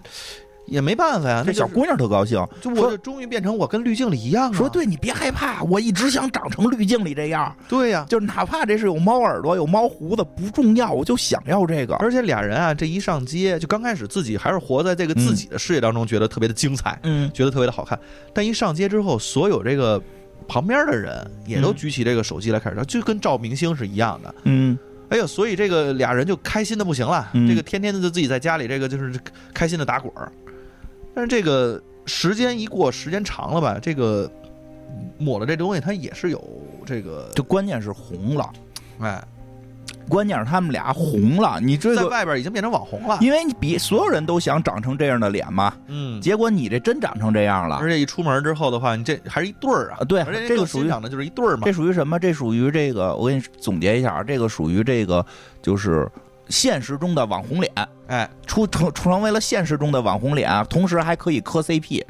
也没办法呀，那小姑娘特高兴，就我就终于变成我跟滤镜里一样了，说对你别害怕，我一直想长成滤镜里这样，对呀。就是哪怕这是有猫耳朵、有猫胡子不重要，我就想要这个。而且俩人啊，这一上街，就刚开始自己还是活在这个自己的世界当中，觉得特别的精彩，嗯，觉得特别的好看。但一上街之后，所有这个旁边的人也都嗯举起这个手机来开始照，就跟照明星是一样的。嗯哎呦，所以这个俩人就开心的不行了，嗯这个天天的就自己在家里，这个就是开心的打滚儿。但是这个时间一过，时间长了吧，这个抹了这东西，它也是有这个，就关键是红了，哎，关键是他们俩红了。你这在，外边已经变成网红了。因为你比所有人都想长成这样的脸嘛，嗯，结果你这真长成这样了而。且一出门之后的话，你这还是一对儿啊啊，对这个属于的就是一对儿嘛这。属于什么？这属于这个，我给你总结一下，啊，这个属于这个就是现实中的网红脸，哎，出成成为了现实中的网红脸，同时还可以磕 CP。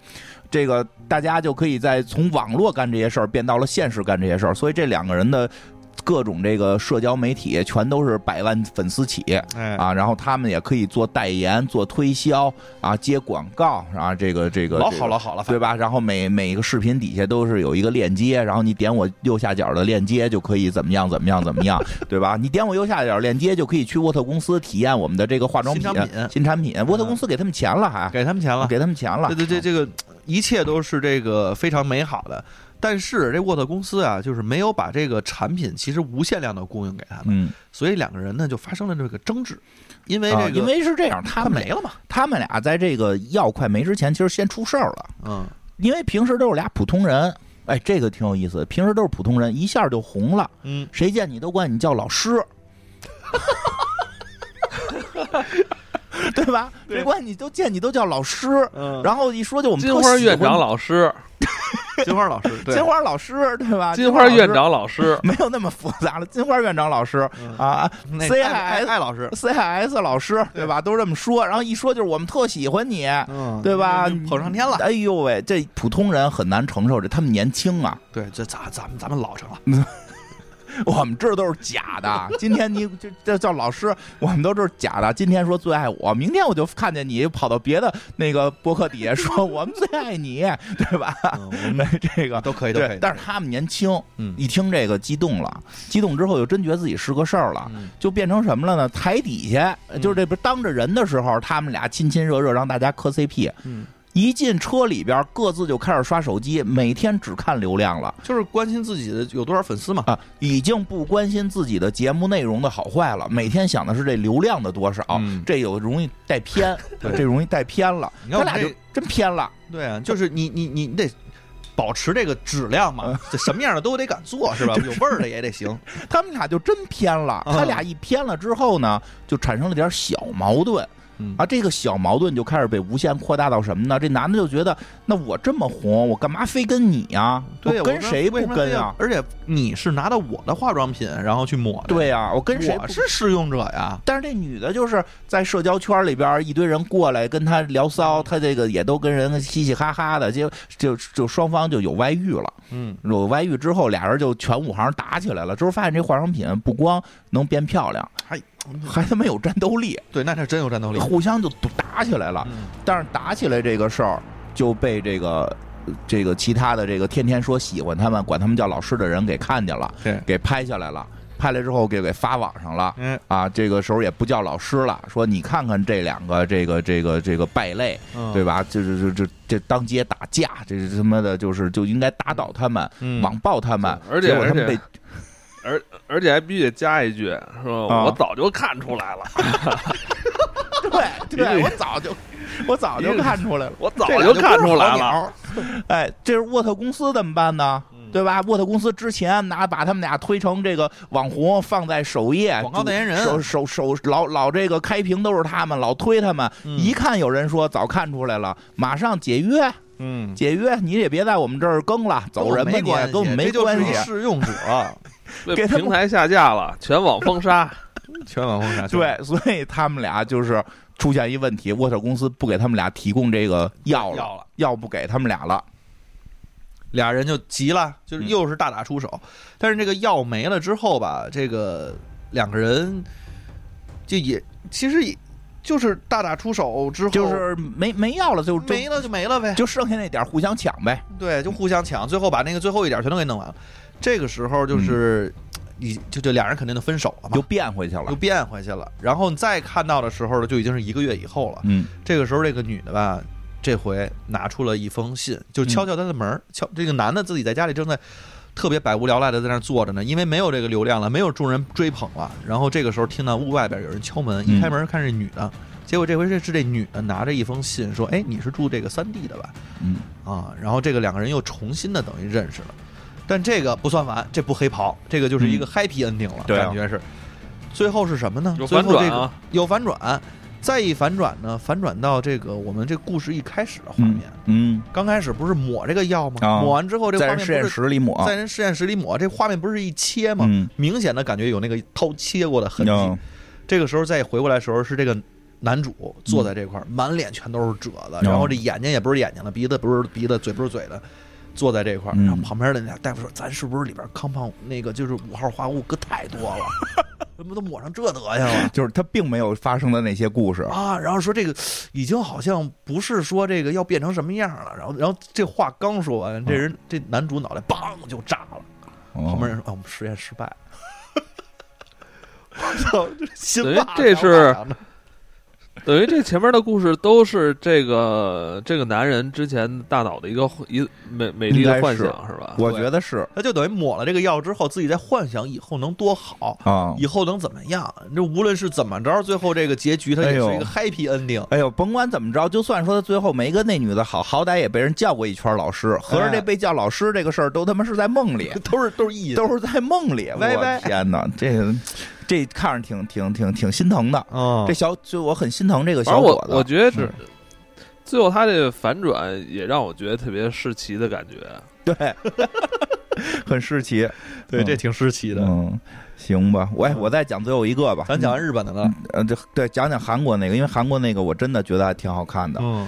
这个大家就可以在从网络干这些事儿变到了现实干这些事儿，所以这两个人的各种这个社交媒体全都是百万粉丝起哎，啊，然后他们也可以做代言、做推销啊、接广告啊，这个这个老这个好老好了，对吧？然后每每个视频底下都是有一个链接，然后你点我右下角的链接就可以怎么样怎么样怎么样，对吧？你点我右下角链接就可以去沃特公司体验我们的这个化妆品新产品新产品。沃特公司给他们钱了还，给他们钱了，给他们钱了。对对对，这个一切都是这个非常美好的。但是这沃特公司啊，就是没有把这个产品其实无限量的供应给他们，嗯，所以两个人呢就发生了这个争执，因为这个因为是这样，他们没了嘛，他们俩在这个药快没之前，其实先出事儿了，嗯，因为平时都是俩普通人，哎，这个挺有意思的，平时都是普通人，一下就红了，嗯，谁见你都管你叫老师。对吧？谁管你都见你都叫老师，然后一说就我们金花院长老师，金花老师，金花老师对吧？金花院长老师 没有那么复杂了，金花院长老师啊，C I S 老师，C I S 老师对吧？都是这么说，然后一说就是我们特喜欢你，对吧？捧上天了，哎呦喂，这普通人很难承受这，他们年轻啊，对，这咱咱们咱们老成了。我们这都是假的。今天你就这叫老师，我们都是假的。今天说最爱我，明天我就看见你跑到别的那个博客底下说 我们最爱你，对吧？这个都可以，都可以。但是他们年轻，一听这个激动了，激动之后又真觉得自己是个事儿了，就变成什么了呢？台底下就是这不当着人的时候，他们俩亲亲热热，让大家磕 CP。嗯。一进车里边，各自就开始刷手机，每天只看流量了，就是关心自己的有多少粉丝嘛啊，已经不关心自己的节目内容的好坏了，每天想的是这流量的多少，这有容易带偏，这容易带偏了，他俩就真偏了。对啊，就是你你你你得保持这个质量嘛，这什么样的都得敢做 是吧？有味儿的也得行。他们俩就真偏了，他俩一偏了之后呢，就产生了点小矛盾。啊，这个小矛盾就开始被无限扩大到什么呢？这男的就觉得，那我这么红，我干嘛非跟你呀？对，跟谁不跟呀？而且你是拿到我的化妆品然后去抹的。对呀，我跟谁？我是试用者呀。但是这女的就是在社交圈里边，一堆人过来跟她聊骚，她这个也都跟人嘻嘻哈哈的，就就就双方就有外遇了。嗯，有外遇之后，俩人就全武行打起来了。之后发现这化妆品不光能变漂亮，还。还他妈有战斗力，对，那是真有战斗力，互相就打起来了。但是打起来这个事儿就被这个这个其他的这个天天说喜欢他们、管他们叫老师的人给看见了，给拍下来了。拍来之后给给发网上了。嗯啊，这个时候也不叫老师了，说你看看这两个这个这个这个败类，对吧？就是这这这当街打架，这是他妈的，就是就应该打倒他们，网暴他们，而且他们被。而而且还必须得加一句，是吧？我早就看出来了，对对，我早就我早就看出来了，我早就看出来了。哎，这是沃特公司怎么办呢？对吧？沃特公司之前拿把他们俩推成这个网红，放在首页，广告代言人，首首首老老这个开屏都是他们，老推他们。一看有人说早看出来了，马上解约。嗯，解约，你也别在我们这儿更了，走人吧你，跟我们没关系。试用者。给平台下架了，全网封杀，全网封杀。对，所以他们俩就是出现一问题，沃特公司不给他们俩提供这个药了，药不给他们俩了，俩人就急了，就是又是大打出手。但是这个药没了之后吧，这个两个人就也其实也就是大打出手之后，就是没没药了，就没了就没了呗，就剩下那点互相抢呗。对，就互相抢，最后把那个最后一点全都给弄完了。这个时候就是，你就就俩人肯定就分手了嘛，又变回去了，又变回去了。然后你再看到的时候呢，就已经是一个月以后了。嗯，这个时候这个女的吧，这回拿出了一封信，就敲敲他的门敲这个男的自己在家里正在特别百无聊赖的在那坐着呢，因为没有这个流量了，没有众人追捧了。然后这个时候听到屋外边有人敲门，一开门看是女的，结果这回是是这女的拿着一封信说：“哎，你是住这个三 D 的吧？”嗯啊，然后这个两个人又重新的等于认识了。但这个不算完，这不黑袍，这个就是一个 happy ending 了，感觉是。最后是什么呢？最后这个有反转，再一反转呢，反转到这个我们这故事一开始的画面。嗯，刚开始不是抹这个药吗？抹完之后，这在实验室里抹，在人实验室里抹，这画面不是一切吗？明显的感觉有那个刀切过的痕迹。这个时候再回过来的时候，是这个男主坐在这块儿，满脸全都是褶子，然后这眼睛也不是眼睛了，鼻子不是鼻子，嘴不是嘴的。坐在这块儿，然后旁边的那大夫说：“咱是不是里边康胖那个就是五号化合物搁太多了？怎么都抹上这德行了？” 就是他并没有发生的那些故事啊。然后说这个已经好像不是说这个要变成什么样了。然后，然后这话刚说完，这人这男主脑袋梆就炸了。旁边人说：“啊，我们实验失败。” 我操，这心这是 等于这前面的故事都是这个这个男人之前大脑的一个一美美丽的幻想是吧？我觉得是，他就等于抹了这个药之后，自己在幻想以后能多好啊，以后能怎么样？这无论是怎么着，最后这个结局它也是一个 happy ending。哎呦，甭管怎么着，就算说他最后没跟那女的好，好歹也被人叫过一圈老师。合着这被叫老师这个事儿，都他妈是在梦里，都是都是意，都是在梦里。我天哪，这个。这看着挺挺挺挺心疼的，这小就我很心疼这个小伙子。我我觉得是，最后他这个反转也让我觉得特别世奇的感觉。对，很世奇。对，这挺世奇的。嗯，行吧，我我再讲最后一个吧。咱讲完日本的了。嗯，这对讲讲韩国那个，因为韩国那个我真的觉得还挺好看的。嗯，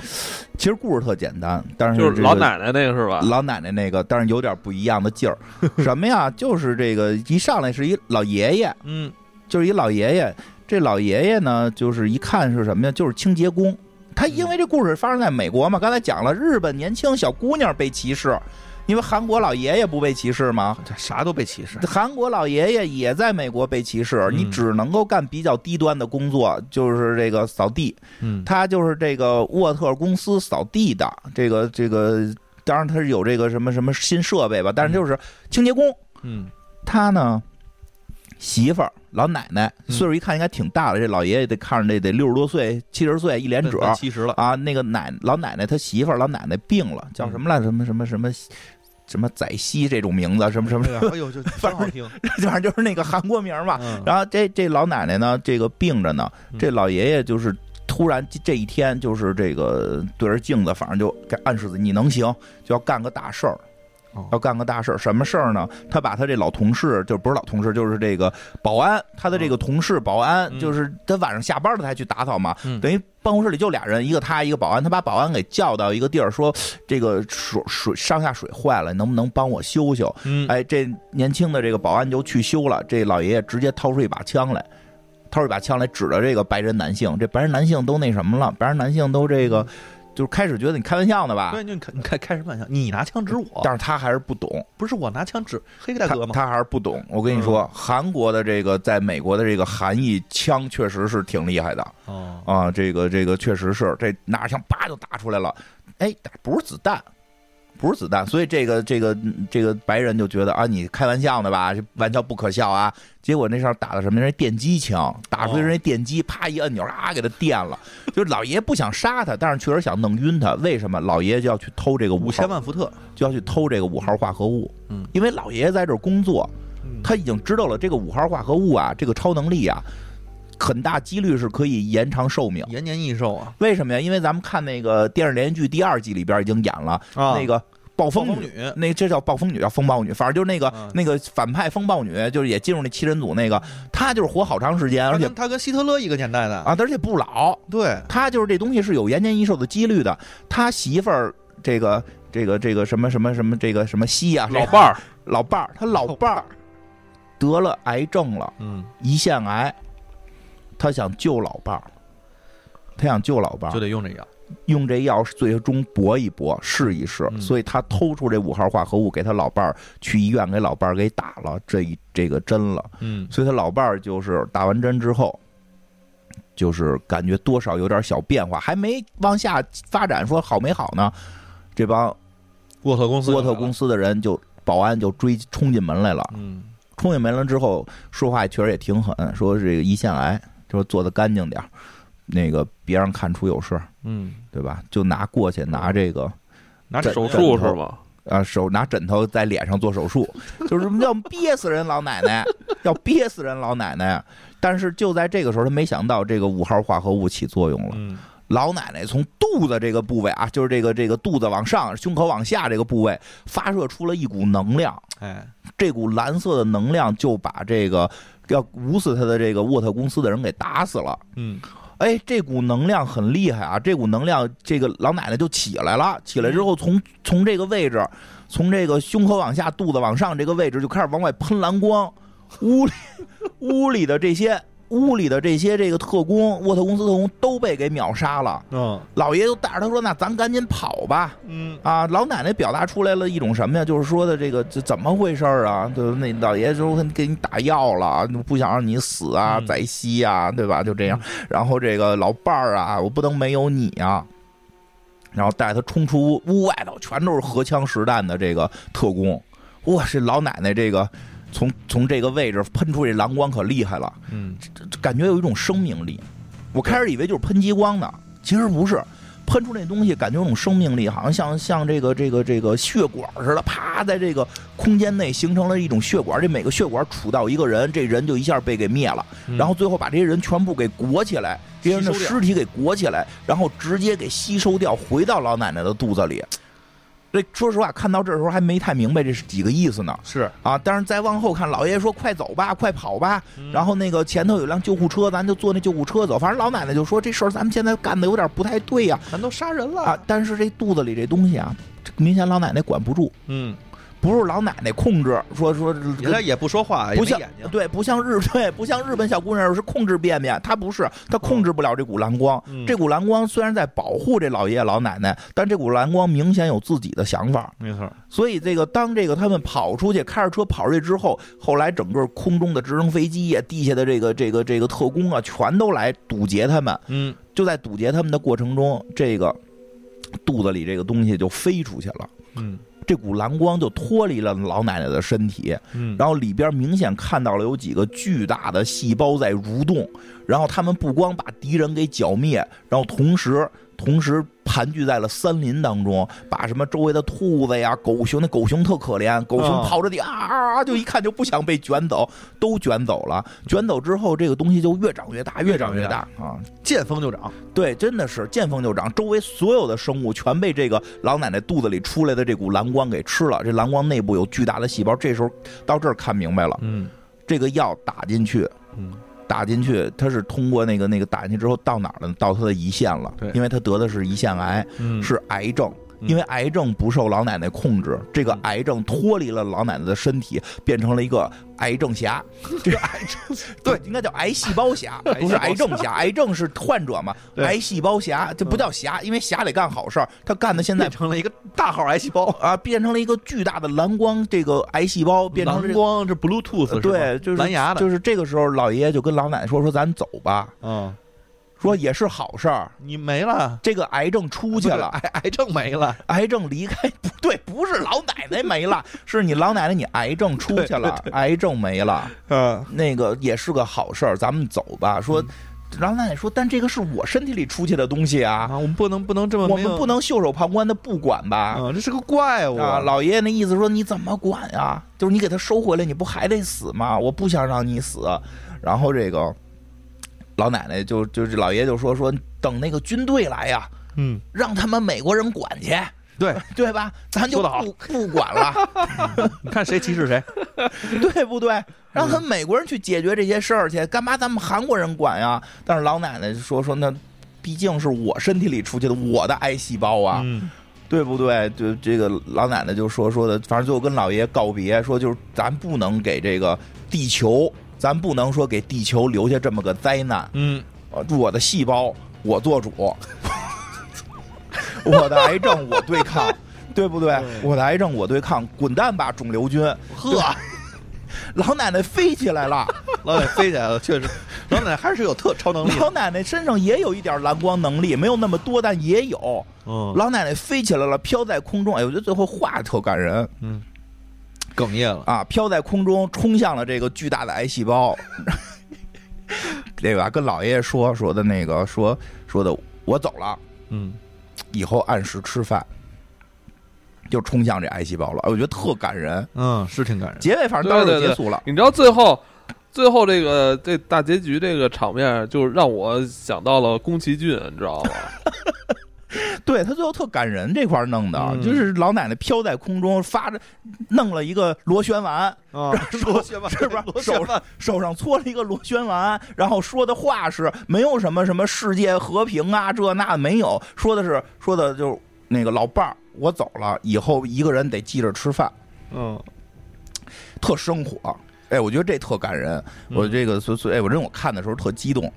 其实故事特简单，但是就是老奶奶那个是吧？老奶奶那个，但是有点不一样的劲儿。什么呀？就是这个一上来是一老爷爷。嗯。就是一老爷爷，这老爷爷呢，就是一看是什么呀？就是清洁工。他因为这故事发生在美国嘛，刚才讲了，日本年轻小姑娘被歧视，因为韩国老爷爷不被歧视吗？啥都被歧视。韩国老爷爷也在美国被歧视，你只能够干比较低端的工作，就是这个扫地。嗯，他就是这个沃特公司扫地的，这个这个，当然他是有这个什么什么新设备吧，但是就是清洁工。嗯，他呢？媳妇儿、老奶奶，岁数一看应该挺大的。这老爷爷得看着得得六十多岁、七十岁一连褶，七十了啊。那个奶老奶奶他媳妇儿、老奶奶病了，叫什么来？什么什么什么什么宰西这种名字？什么什么？哎呦，就反正 反正就是那个韩国名嘛。然后这这老奶奶呢，这个病着呢。这老爷爷就是突然这一天就是这个对着镜子，反正就暗示你能行，就要干个大事儿。要干个大事儿，什么事儿呢？他把他这老同事，就不是老同事，就是这个保安，他的这个同事保安，就是他晚上下班了才去打扫嘛。等于办公室里就俩人，一个他，一个保安。他把保安给叫到一个地儿，说：“这个水水上下水坏了，能不能帮我修修？”哎，这年轻的这个保安就去修了。这老爷爷直接掏出一把枪来，掏出一把枪来指着这个白人男性。这白人男性都那什么了？白人男性都这个。就是开始觉得你开玩笑呢吧？对，你开你开开什么玩笑？你拿枪指我，但是他还是不懂。不是我拿枪指黑大哥吗？他还是不懂。我跟你说，韩国的这个在美国的这个韩裔枪确实是挺厉害的。哦啊，这个这个确实是，这拿着枪叭就打出来了。哎，不是子弹。不是子弹，所以这个这个这个白人就觉得啊，你开玩笑呢吧？这玩笑不可笑啊！结果那上打的什么？那是电击枪，打出去那电击，啪一按钮，啊，给他电了。就是老爷不想杀他，但是确实想弄晕他。为什么？老爷就要去偷这个五千万伏特，就要去偷这个五号化合物。嗯，因为老爷爷在这儿工作，他已经知道了这个五号化合物啊，这个超能力啊。很大几率是可以延长寿命，延年益寿啊？为什么呀？因为咱们看那个电视连续剧第二季里边已经演了那个暴风女，那这叫暴风女，叫风暴女，反正就是那个那个反派风暴女，就是也进入那七人组那个，她就是活好长时间，而且她跟希特勒一个年代的啊，而且不老。对，她就是这东西是有延年益寿的几率的。他媳妇儿这个这个这个什么什么什么这个什么西啊，老伴儿老伴儿，他老伴儿得了癌症了，嗯，胰腺癌。他想救老伴儿，他想救老伴儿，就得用这药，用这药最终搏一搏，试一试。所以他偷出这五号化合物给他老伴儿，去医院给老伴儿给打了这一这个针了。嗯，所以他老伴儿就是打完针之后，就是感觉多少有点小变化，还没往下发展，说好没好呢？这帮沃特公司沃特公司的人就保安就追冲进门来了。嗯，冲进门了之后，说话确实也挺狠，说这个胰腺癌。就做的干净点儿那个别让看出有事嗯，对吧？就拿过去拿这个拿手术是吧？啊，手拿枕头在脸上做手术，就是要么憋死人老奶奶，要憋死人老奶奶。但是就在这个时候，他没想到这个五号化合物起作用了。嗯，老奶奶从肚子这个部位啊，就是这个这个肚子往上，胸口往下这个部位发射出了一股能量。哎，这股蓝色的能量就把这个。要捂死他的这个沃特公司的人给打死了。嗯，哎，这股能量很厉害啊！这股能量，这个老奶奶就起来了。起来之后，从从这个位置，从这个胸口往下，肚子往上这个位置就开始往外喷蓝光。屋里 屋里的这些屋里的这些这个特工，沃特公司特工都被给秒杀了。嗯，老爷就带着他说：“那咱赶紧跑吧。”嗯啊，老奶奶表达出来了一种什么呀？就是说的这个这怎么回事啊？对，那老爷就给你打药了，不想让你死啊，嗯宰西啊，对吧？就这样。然后这个老伴儿啊，我不能没有你啊。然后带他冲出屋外头，全都是荷枪实弹的这个特工。哇，这老奶奶这个从从这个位置喷出这蓝光可厉害了。嗯，感觉有一种生命力。我开始以为就是喷激光呢，其实不是，喷出那东西感觉有种生命力，好像像像这个这个这个血管似的，啪，在这个空间内形成了一种血管，这每个血管杵到一个人，这人就一下被给灭了，然后最后把这些人全部给裹起来，这些人的尸体给裹起来，然后直接给吸收掉，回到老奶奶的肚子里。这说实话，看到这时候还没太明白这是几个意思呢。是，啊，但是再往后看，老爷爷说快走吧，快跑吧。嗯然后那个前头有辆救护车，咱就坐那救护车走。反正老奶奶就说这事儿咱们现在干的有点不太对呀、咱都杀人了啊。但是这肚子里这东西啊，这明显老奶奶管不住，嗯，不是老奶奶控制，说说人家也不说话，也不像对，不像日 对，不像日本小姑娘是控制便便，她不是，她控制不了这股蓝光。嗯这股蓝光虽然在保护这老爷爷老奶奶，但这股蓝光明显有自己的想法。没错，所以这个当这个他们跑出去，开着车跑出去之后，后来整个空中的直升飞机呀、地下的这个这个这个特工啊，全都来堵截他们。嗯就在堵截他们的过程中，这个肚子里这个东西就飞出去了。嗯这股蓝光就脱离了老奶奶的身体，嗯，然后里边明显看到了有几个巨大的细胞在蠕动，然后他们不光把敌人给剿灭，然后同时同时盘踞在了森林当中，把什么周围的兔子呀、狗熊，那狗熊特可怜，狗熊啊跑着地啊啊啊，就一看就不想被卷走，都卷走了。卷走之后，这个东西就越长越大，越长越大啊！见风就长，对，真的是见风就长，周围所有的生物全被这个老奶奶肚子里出来的这股蓝光给吃了。这蓝光内部有巨大的细胞，这时候到这儿看明白了，嗯这个药打进去，嗯打进去，他是通过那个那个打进去之后到哪儿了呢？到他的胰腺了，因为他得的是胰腺癌，嗯，是癌症。嗯因为癌症不受老奶奶控制，这个癌症脱离了老奶奶的身体，变成了一个癌症侠。这个癌症对，应该叫癌细胞侠，不是癌症侠。癌症是患者嘛？癌细胞侠这不叫侠，因为侠得干好事儿，他干的现在成了一个大号癌细胞，啊，变成了一个巨大的蓝光，这个癌细胞变成这个。蓝光，这 Bluetooth 是对，就是蓝牙的，就是这个时候，老爷爷就跟老奶奶说：“说咱走吧，嗯，说也是好事儿。你没了，这个癌症出去了，癌癌症没了，癌症离开不对，不是老奶奶没了，是你老奶奶你癌症出去了，癌症没了，嗯，那个也是个好事儿，咱们走吧。说，老奶奶说，但这个是我身体里出去的东西啊，啊，我们不能不能这么我们不能袖手旁观的不管吧。啊，这是个怪物啊，老爷爷那意思说你怎么管呀？就是你给他收回来，你不还得死吗？我不想让你死。然后这个老奶奶就就是老爷爷就说说等那个军队来呀，嗯，让他们美国人管去，对，对吧？咱就不不管了，看谁歧视谁，对不对？让他们美国人去解决这些事儿去，干嘛咱们韩国人管呀？但是老奶奶说说那。毕竟是我身体里出去的，我的癌细胞啊，嗯对不对？就这个老奶奶就说说的，反正最后跟老爷告别，说就是咱不能给这个地球，咱不能说给地球留下这么个灾难。嗯，呃我的细胞我做主，我的癌症我对抗，对不对？我的癌症我对抗，滚蛋吧，肿瘤君！呵，老奶奶飞起来了，老奶奶飞起来了，确实，老奶奶还是有特超能力，老奶奶身上也有一点蓝光能力，没有那么多，但也有。嗯老奶奶飞起来了，飘在空中。哎，我觉得最后画特感人。嗯，哽咽了，啊，飘在空中，冲向了这个巨大的癌细胞，对 吧？跟老爷爷说说的那个说说的，我走了，嗯，以后按时吃饭，就冲向这癌细胞了。哎我觉得特感人。嗯，是挺感人，结尾反正到这对对对儿就结束了。你知道最后，最后这个这大结局这个场面，就让我想到了宫崎骏，你知道吗？对他最后特感人这块儿弄的，嗯就是老奶奶飘在空中发着，弄了一个螺旋丸，啊，螺旋丸是不是螺旋丸手上搓了一个螺旋丸，然后说的话是没有什么什么世界和平啊，这那没有，说的是说的就是那个老伴儿，我走了以后一个人得记着吃饭，嗯，特生活。哎，我觉得这特感人。我这个所所以，我真我看的时候特激动。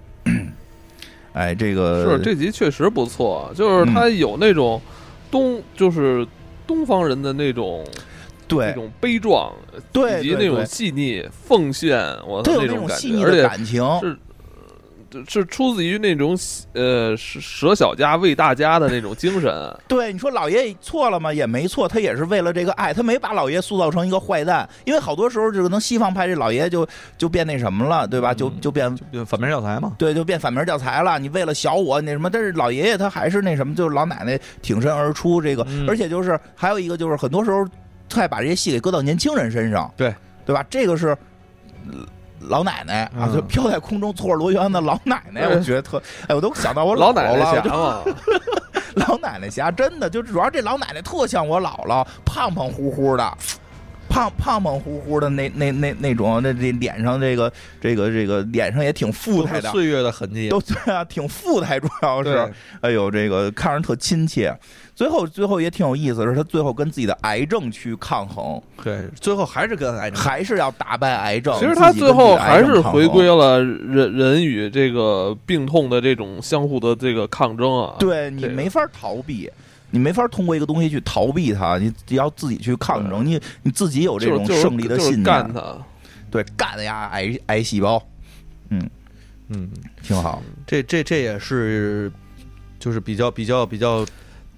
哎，这个是这集确实不错，就是他有那种东，就是东方人的那种。对，那种悲壮，对，以及那种细腻、奉献，我的那种感觉，而且感情。是是出自于那种呃舍小家为大家的那种精神。对，你说老爷错了吗？也没错，他也是为了这个爱，他没把老爷塑造成一个坏蛋。因为好多时候，就可能西方派这老爷就就变那什么了，对吧？就就变反面教材嘛。对，就变反面教材了。你为了小我那什么，但是老爷爷他还是那什么，就是老奶奶挺身而出。这个，而且就是还有一个，就是很多时候。他还把这些戏给搁到年轻人身上，对对吧？这个是老奶奶啊，就飘在空中搓着螺旋的老奶奶，我觉得特哎，我都想到我老奶奶侠了。老奶奶侠真的就主要这老奶奶特像我姥姥，胖胖乎乎的，胖胖胖乎乎的那那那那种，那这脸上这个这个这个脸上也挺富态的，岁月的痕迹都对啊，挺富态，主要是哎呦，这个看着特亲切。最后，最后也挺有意思，是他最后跟自己的癌症去抗衡。对，最后还是跟癌症，还是要打败癌症。其实他最后还是回归了人人与这个病痛的这种相互的这个抗争啊。对你没法逃避，你没法通过一个东西去逃避它，你要自己去抗争。你你自己有这种胜利的信念，干它，对，干呀，癌癌细胞。嗯嗯，挺好。这这这也是，就是比较比较比较。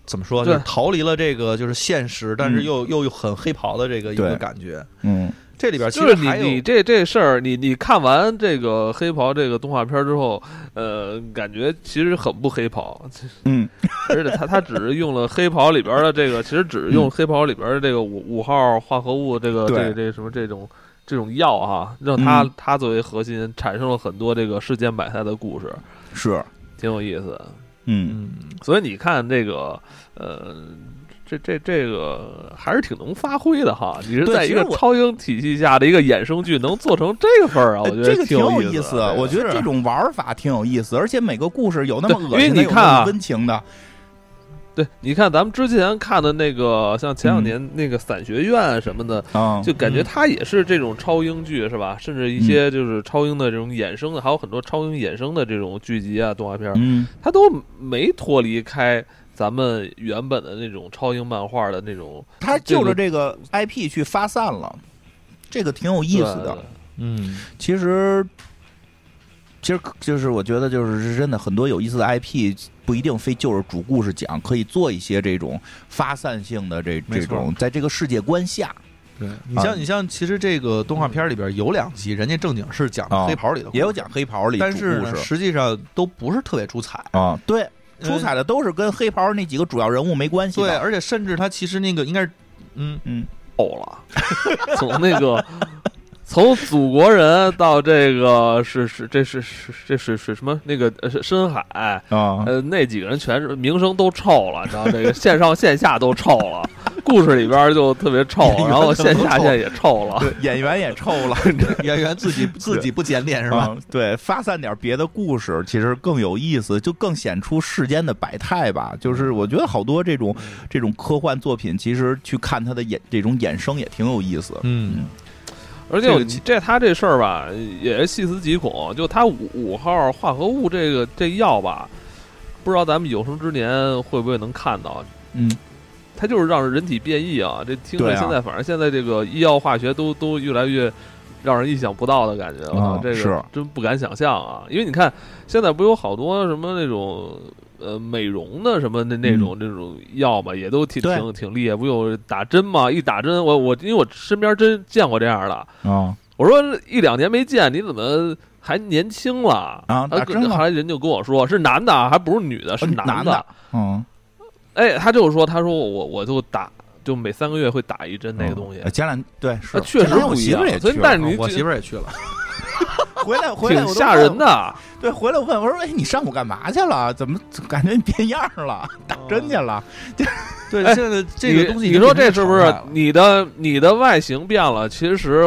怎么说？就是逃离了这个就是现实，但是又又很黑袍的这个一个感觉。嗯，这里边其实你你这这事儿，你你看完这个黑袍这个动画片之后，呃，感觉其实很不黑袍。嗯，而且他他只是用了黑袍里边的这个，其实只是用黑袍里边的这个五五号化合物，这个这个这个什么这种这种药啊，让他他作为核心，产生了很多这个世间百态的故事，是。挺有意思。嗯，所以你看这个，呃，这这这个还是挺能发挥的哈。你是在一个超英体系下的一个衍生剧，能做成这个份儿啊？我觉得这个挺有意思。我觉得这种玩法挺有意思，而且每个故事有那么恶心，因为你看啊，温情的。对，你看咱们之前看的那个，像前两年那个《散学院》什么的，就感觉它也是这种超英剧，是吧？甚至一些就是超英的这种衍生的，还有很多超英衍生的这种剧集啊、动画片，它都没脱离开咱们原本的那种超英漫画的那种。他就着这个 IP 去发散了，这个挺有意思的。嗯，其实。其实就是我觉得就是真的很多有意思的 IP 不一定非就是主故事讲，可以做一些这种发散性的这这种在这个世界观下。对你像你像其实这个动画片里边有两集，人家正经是讲黑袍里的，也有讲黑袍里，但是实际上都不是特别出彩啊。对，出彩的都是跟黑袍那几个主要人物没关系。对，而且甚至他其实那个应该是嗯嗯臭了，从那个。从祖国人到这个是是这是是这是是什么那个深海啊呃那几个人全是名声都臭了，你知道这个线上线下都臭了，故事里边就特别臭，然后线下线也臭了，演员也臭了，演员自己自己不检点是吧？对，发散点别的故事其实更有意思，就更显出世间的百态吧。就是我觉得好多这种这种科幻作品，其实去看它的衍这种衍生也挺有意思，嗯。而且我这他这事儿吧，也是细思极恐。就他五五号化合物这个这药吧，不知道咱们有生之年会不会能看到。嗯，它就是让人体变异啊！这听着现在反正现在这个医药化学都都越来越让人意想不到的感觉了。这个真不敢想象啊！因为你看现在不有好多什么那种。呃，美容的什么那那种那种药嘛，也都挺挺挺厉害。不有打针嘛？一打针，我我因为我身边真见过这样的啊。我说一两年没见，你怎么还年轻了啊？打针后来人就跟我说是男的，还不是女的，是男的。嗯，哎，他就是说，他说我我就打，就每三个月会打一针那个东西。前两对是确实不一样。所以，但是你我媳妇儿也去了。回来 回来，挺吓人的。对，回来我问我说：“哎，你上午干嘛去了？怎么感觉你变样了？打针去了？”对，现在这个东西，你说这是不是你的你的外形变了？其实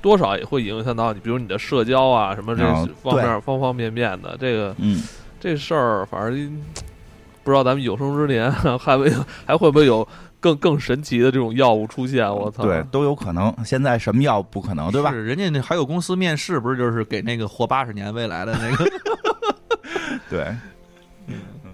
多少也会影响到你，比如你的社交啊，什么这方面方方面面的。这个，嗯，这事儿反正不知道咱们有生之年 还会还会不会有更更神奇的这种药物出现，我操！对，都有可能。现在什么药不可能，对吧？是，人家那还有公司面试，不是就是给那个活八十年未来的那个？对，嗯嗯，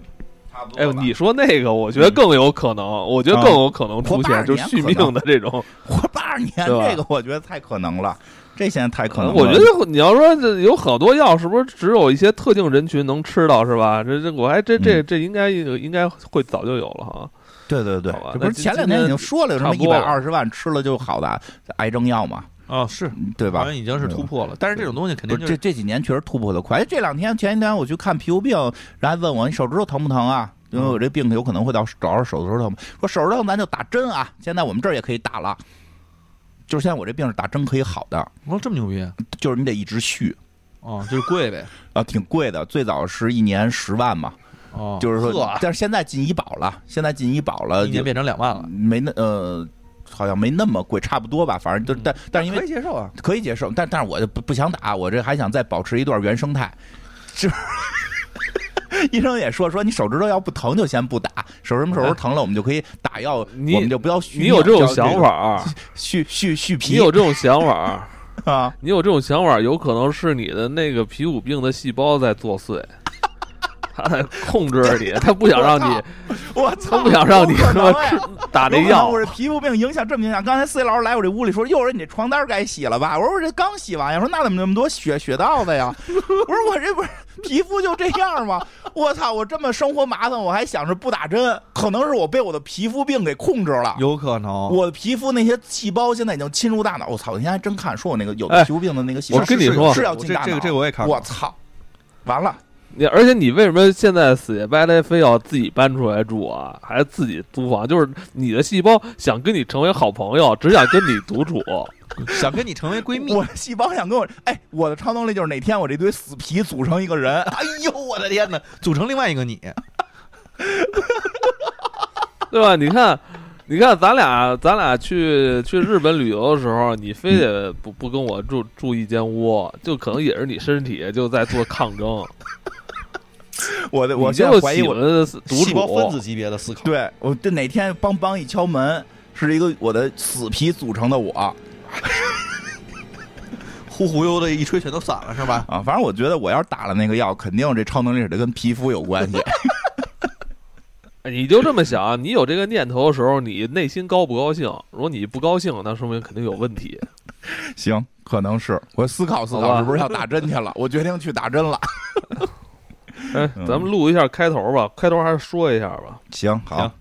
差不多。哎，你说那个，我觉得更有可能，我觉得更有可能出现，就续命的这种活八十年，这个我觉得太可能了。这现在太可能了。我觉得你要说这有好多药，是不是只有一些特定人群能吃到，是吧？这这我还这这这应该应该会早就有了哈。对对对，这不是前两天已经说了，什么一百二十万吃了就好的癌症药嘛？哦，是对吧？好像已经是突破了。但是这种东西肯定这这几年确实突破的快。这两天前一天我去看皮肤病，人还问我你手指头疼不疼啊？因为我这病有可能会到找着手指头疼。说手指头疼咱就打针啊，现在我们这儿也可以打了。就是现在我这病是打针可以好的。哦，这么牛逼！就是你得一直续。哦，就是贵呗。啊，挺贵的，最早是一年十万嘛。哦，就是说，但是现在进医保了，现在进医保了，已经变成两万了，没那呃，好像没那么贵，差不多吧，反正就但但是因为可以接受啊，可以接受，但但是我就不不想打，我这还想再保持一段原生态，是。医生也说说你手指头要不疼就先不打，手什么时候疼了我们就可以打药，我们就不要续。你有这种想法？续续续皮？你有这种想法啊？你有这种想法，有可能是你的那个皮肤病的细胞在作祟。他在控制 着你，他不想让你，我操，不想让你说 打这药。我这皮肤病影响这么影响。刚才 C 老师来我这屋里说，又是你这床单该洗了吧？我说我这刚洗完呀。说那怎么那么多血血道子呀？我说我这不是皮肤就这样吗？我操，我这么生活麻烦，我还想着不打针，可能是我被我的皮肤病给控制了。有可能，我的皮肤那些细胞现在已经侵入大脑。我操，我现在还真看，说我那个有皮肤病的那个细胞，我跟你说是要进大脑。这个这个我也看。我操，完了。你而且你为什么现在死乞白赖非要自己搬出来住啊？还自己租房？就是你的细胞想跟你成为好朋友，只想跟你独处，想跟你成为闺蜜。我细胞想跟我，哎，我的超能力就是哪天我这堆死皮组成一个人。哎呦，我的天哪，组成另外一个你，对吧？你看，你看，咱俩咱俩去去日本旅游的时候，你非得不不跟我住住一间屋，就可能也是你身体就在做抗争。我的，我现在怀疑我的细胞分子级别的思考。对我这哪天梆梆一敲门，是一个我的死皮组成的我，呼忽悠的一吹全都散了，是吧？啊，反正我觉得我要是打了那个药，肯定这超能力得跟皮肤有关系。你就这么想，你有这个念头的时候，你内心高不高兴？如果你不高兴，那说明肯定有问题。行，可能是我思考思考，是不是要打针去了？我决定去打针了。哎，咱们录一下开头吧，开头还是说一下吧。行，好。